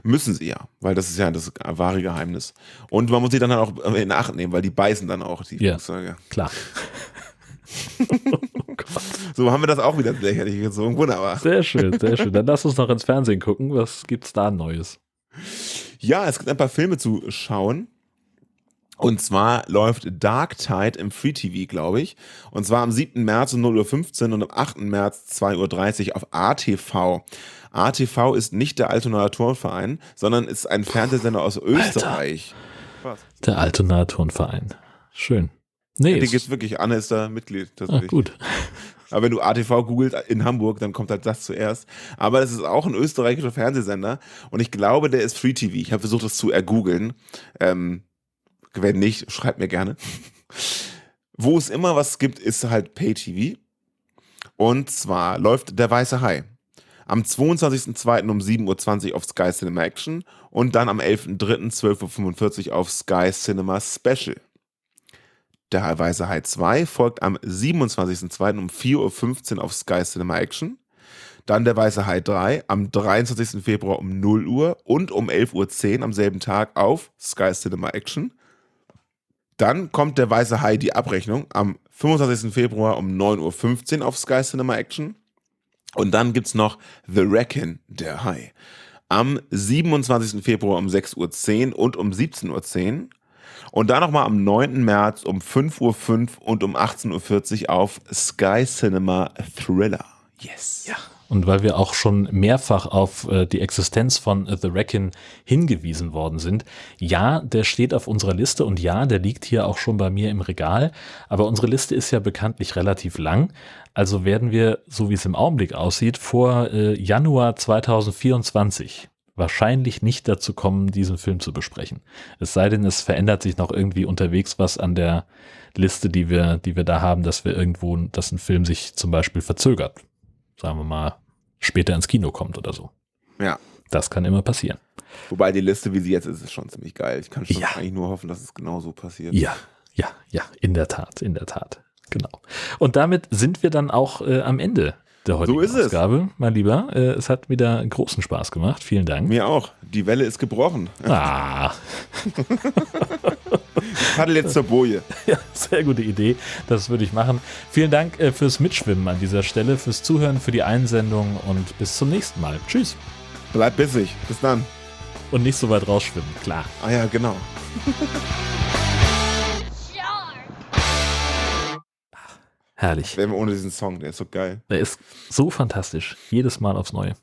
Müssen sie ja, weil das ist ja das wahre Geheimnis. Und man muss sie dann halt auch in Acht nehmen, weil die beißen dann auch, die ja, Flugzeuge. Klar. <laughs> so haben wir das auch wieder lächerlich gezogen. Wunderbar. Sehr schön, sehr schön. Dann lass uns noch ins Fernsehen gucken. Was gibt's da Neues? Ja, es gibt ein paar Filme zu schauen. Und zwar läuft Dark Tide im Free TV, glaube ich. Und zwar am 7. März um 0.15 Uhr und am 8. März 2.30 Uhr auf ATV. ATV ist nicht der Altonaer Turnverein, sondern ist ein Fernsehsender aus Österreich. Was? Der Altonaer Turnverein. Schön. Nee, ja, den gibt's wirklich. Anne ist da Mitglied. Ah, gut. <laughs> Aber wenn du ATV googelt in Hamburg, dann kommt halt das zuerst. Aber es ist auch ein österreichischer Fernsehsender und ich glaube, der ist Free TV. Ich habe versucht, das zu ergoogeln. Ähm, wenn nicht, schreibt mir gerne. <laughs> Wo es immer was gibt, ist halt Pay TV. Und zwar läuft Der Weiße Hai. Am 22.02. um 7.20 Uhr auf Sky Cinema Action und dann am 11.03. 12.45 Uhr auf Sky Cinema Special. Der Weiße Hai 2 folgt am 27.02. um 4.15 Uhr auf Sky Cinema Action. Dann der Weiße Hai 3 am 23. Februar um 0 Uhr und um 11.10 Uhr am selben Tag auf Sky Cinema Action. Dann kommt der Weiße Hai die Abrechnung am 25. Februar um 9.15 Uhr auf Sky Cinema Action. Und dann gibt es noch The Reckon, der Hai. Am 27. Februar um 6.10 Uhr und um 17.10 Uhr. Und dann nochmal am 9. März um 5.05 Uhr und um 18.40 Uhr auf Sky Cinema Thriller. Yes. Ja. Und weil wir auch schon mehrfach auf äh, die Existenz von äh, The Reckon hingewiesen worden sind, ja, der steht auf unserer Liste und ja, der liegt hier auch schon bei mir im Regal. Aber unsere Liste ist ja bekanntlich relativ lang. Also werden wir, so wie es im Augenblick aussieht, vor äh, Januar 2024 wahrscheinlich nicht dazu kommen, diesen Film zu besprechen. Es sei denn, es verändert sich noch irgendwie unterwegs was an der Liste, die wir, die wir da haben, dass wir irgendwo, dass ein Film sich zum Beispiel verzögert. Sagen wir mal, später ins Kino kommt oder so. Ja. Das kann immer passieren. Wobei die Liste, wie sie jetzt ist, ist schon ziemlich geil. Ich kann schon ja. eigentlich nur hoffen, dass es genau so passiert. Ja, ja, ja, in der Tat, in der Tat. Genau. Und damit sind wir dann auch äh, am Ende der heutigen so Ausgabe, es. mein Lieber. Äh, es hat wieder großen Spaß gemacht. Vielen Dank. Mir auch. Die Welle ist gebrochen. Ah. ich <laughs> paddel jetzt zur Boje. <laughs> Ja, sehr gute Idee. Das würde ich machen. Vielen Dank äh, fürs Mitschwimmen an dieser Stelle, fürs Zuhören, für die Einsendung und bis zum nächsten Mal. Tschüss. Bleib bissig. Bis dann. Und nicht so weit rausschwimmen, klar. Ah ja, genau. <laughs> Herrlich. Wären wir ohne diesen Song, der ist so geil. Der ist so fantastisch. Jedes Mal aufs Neue.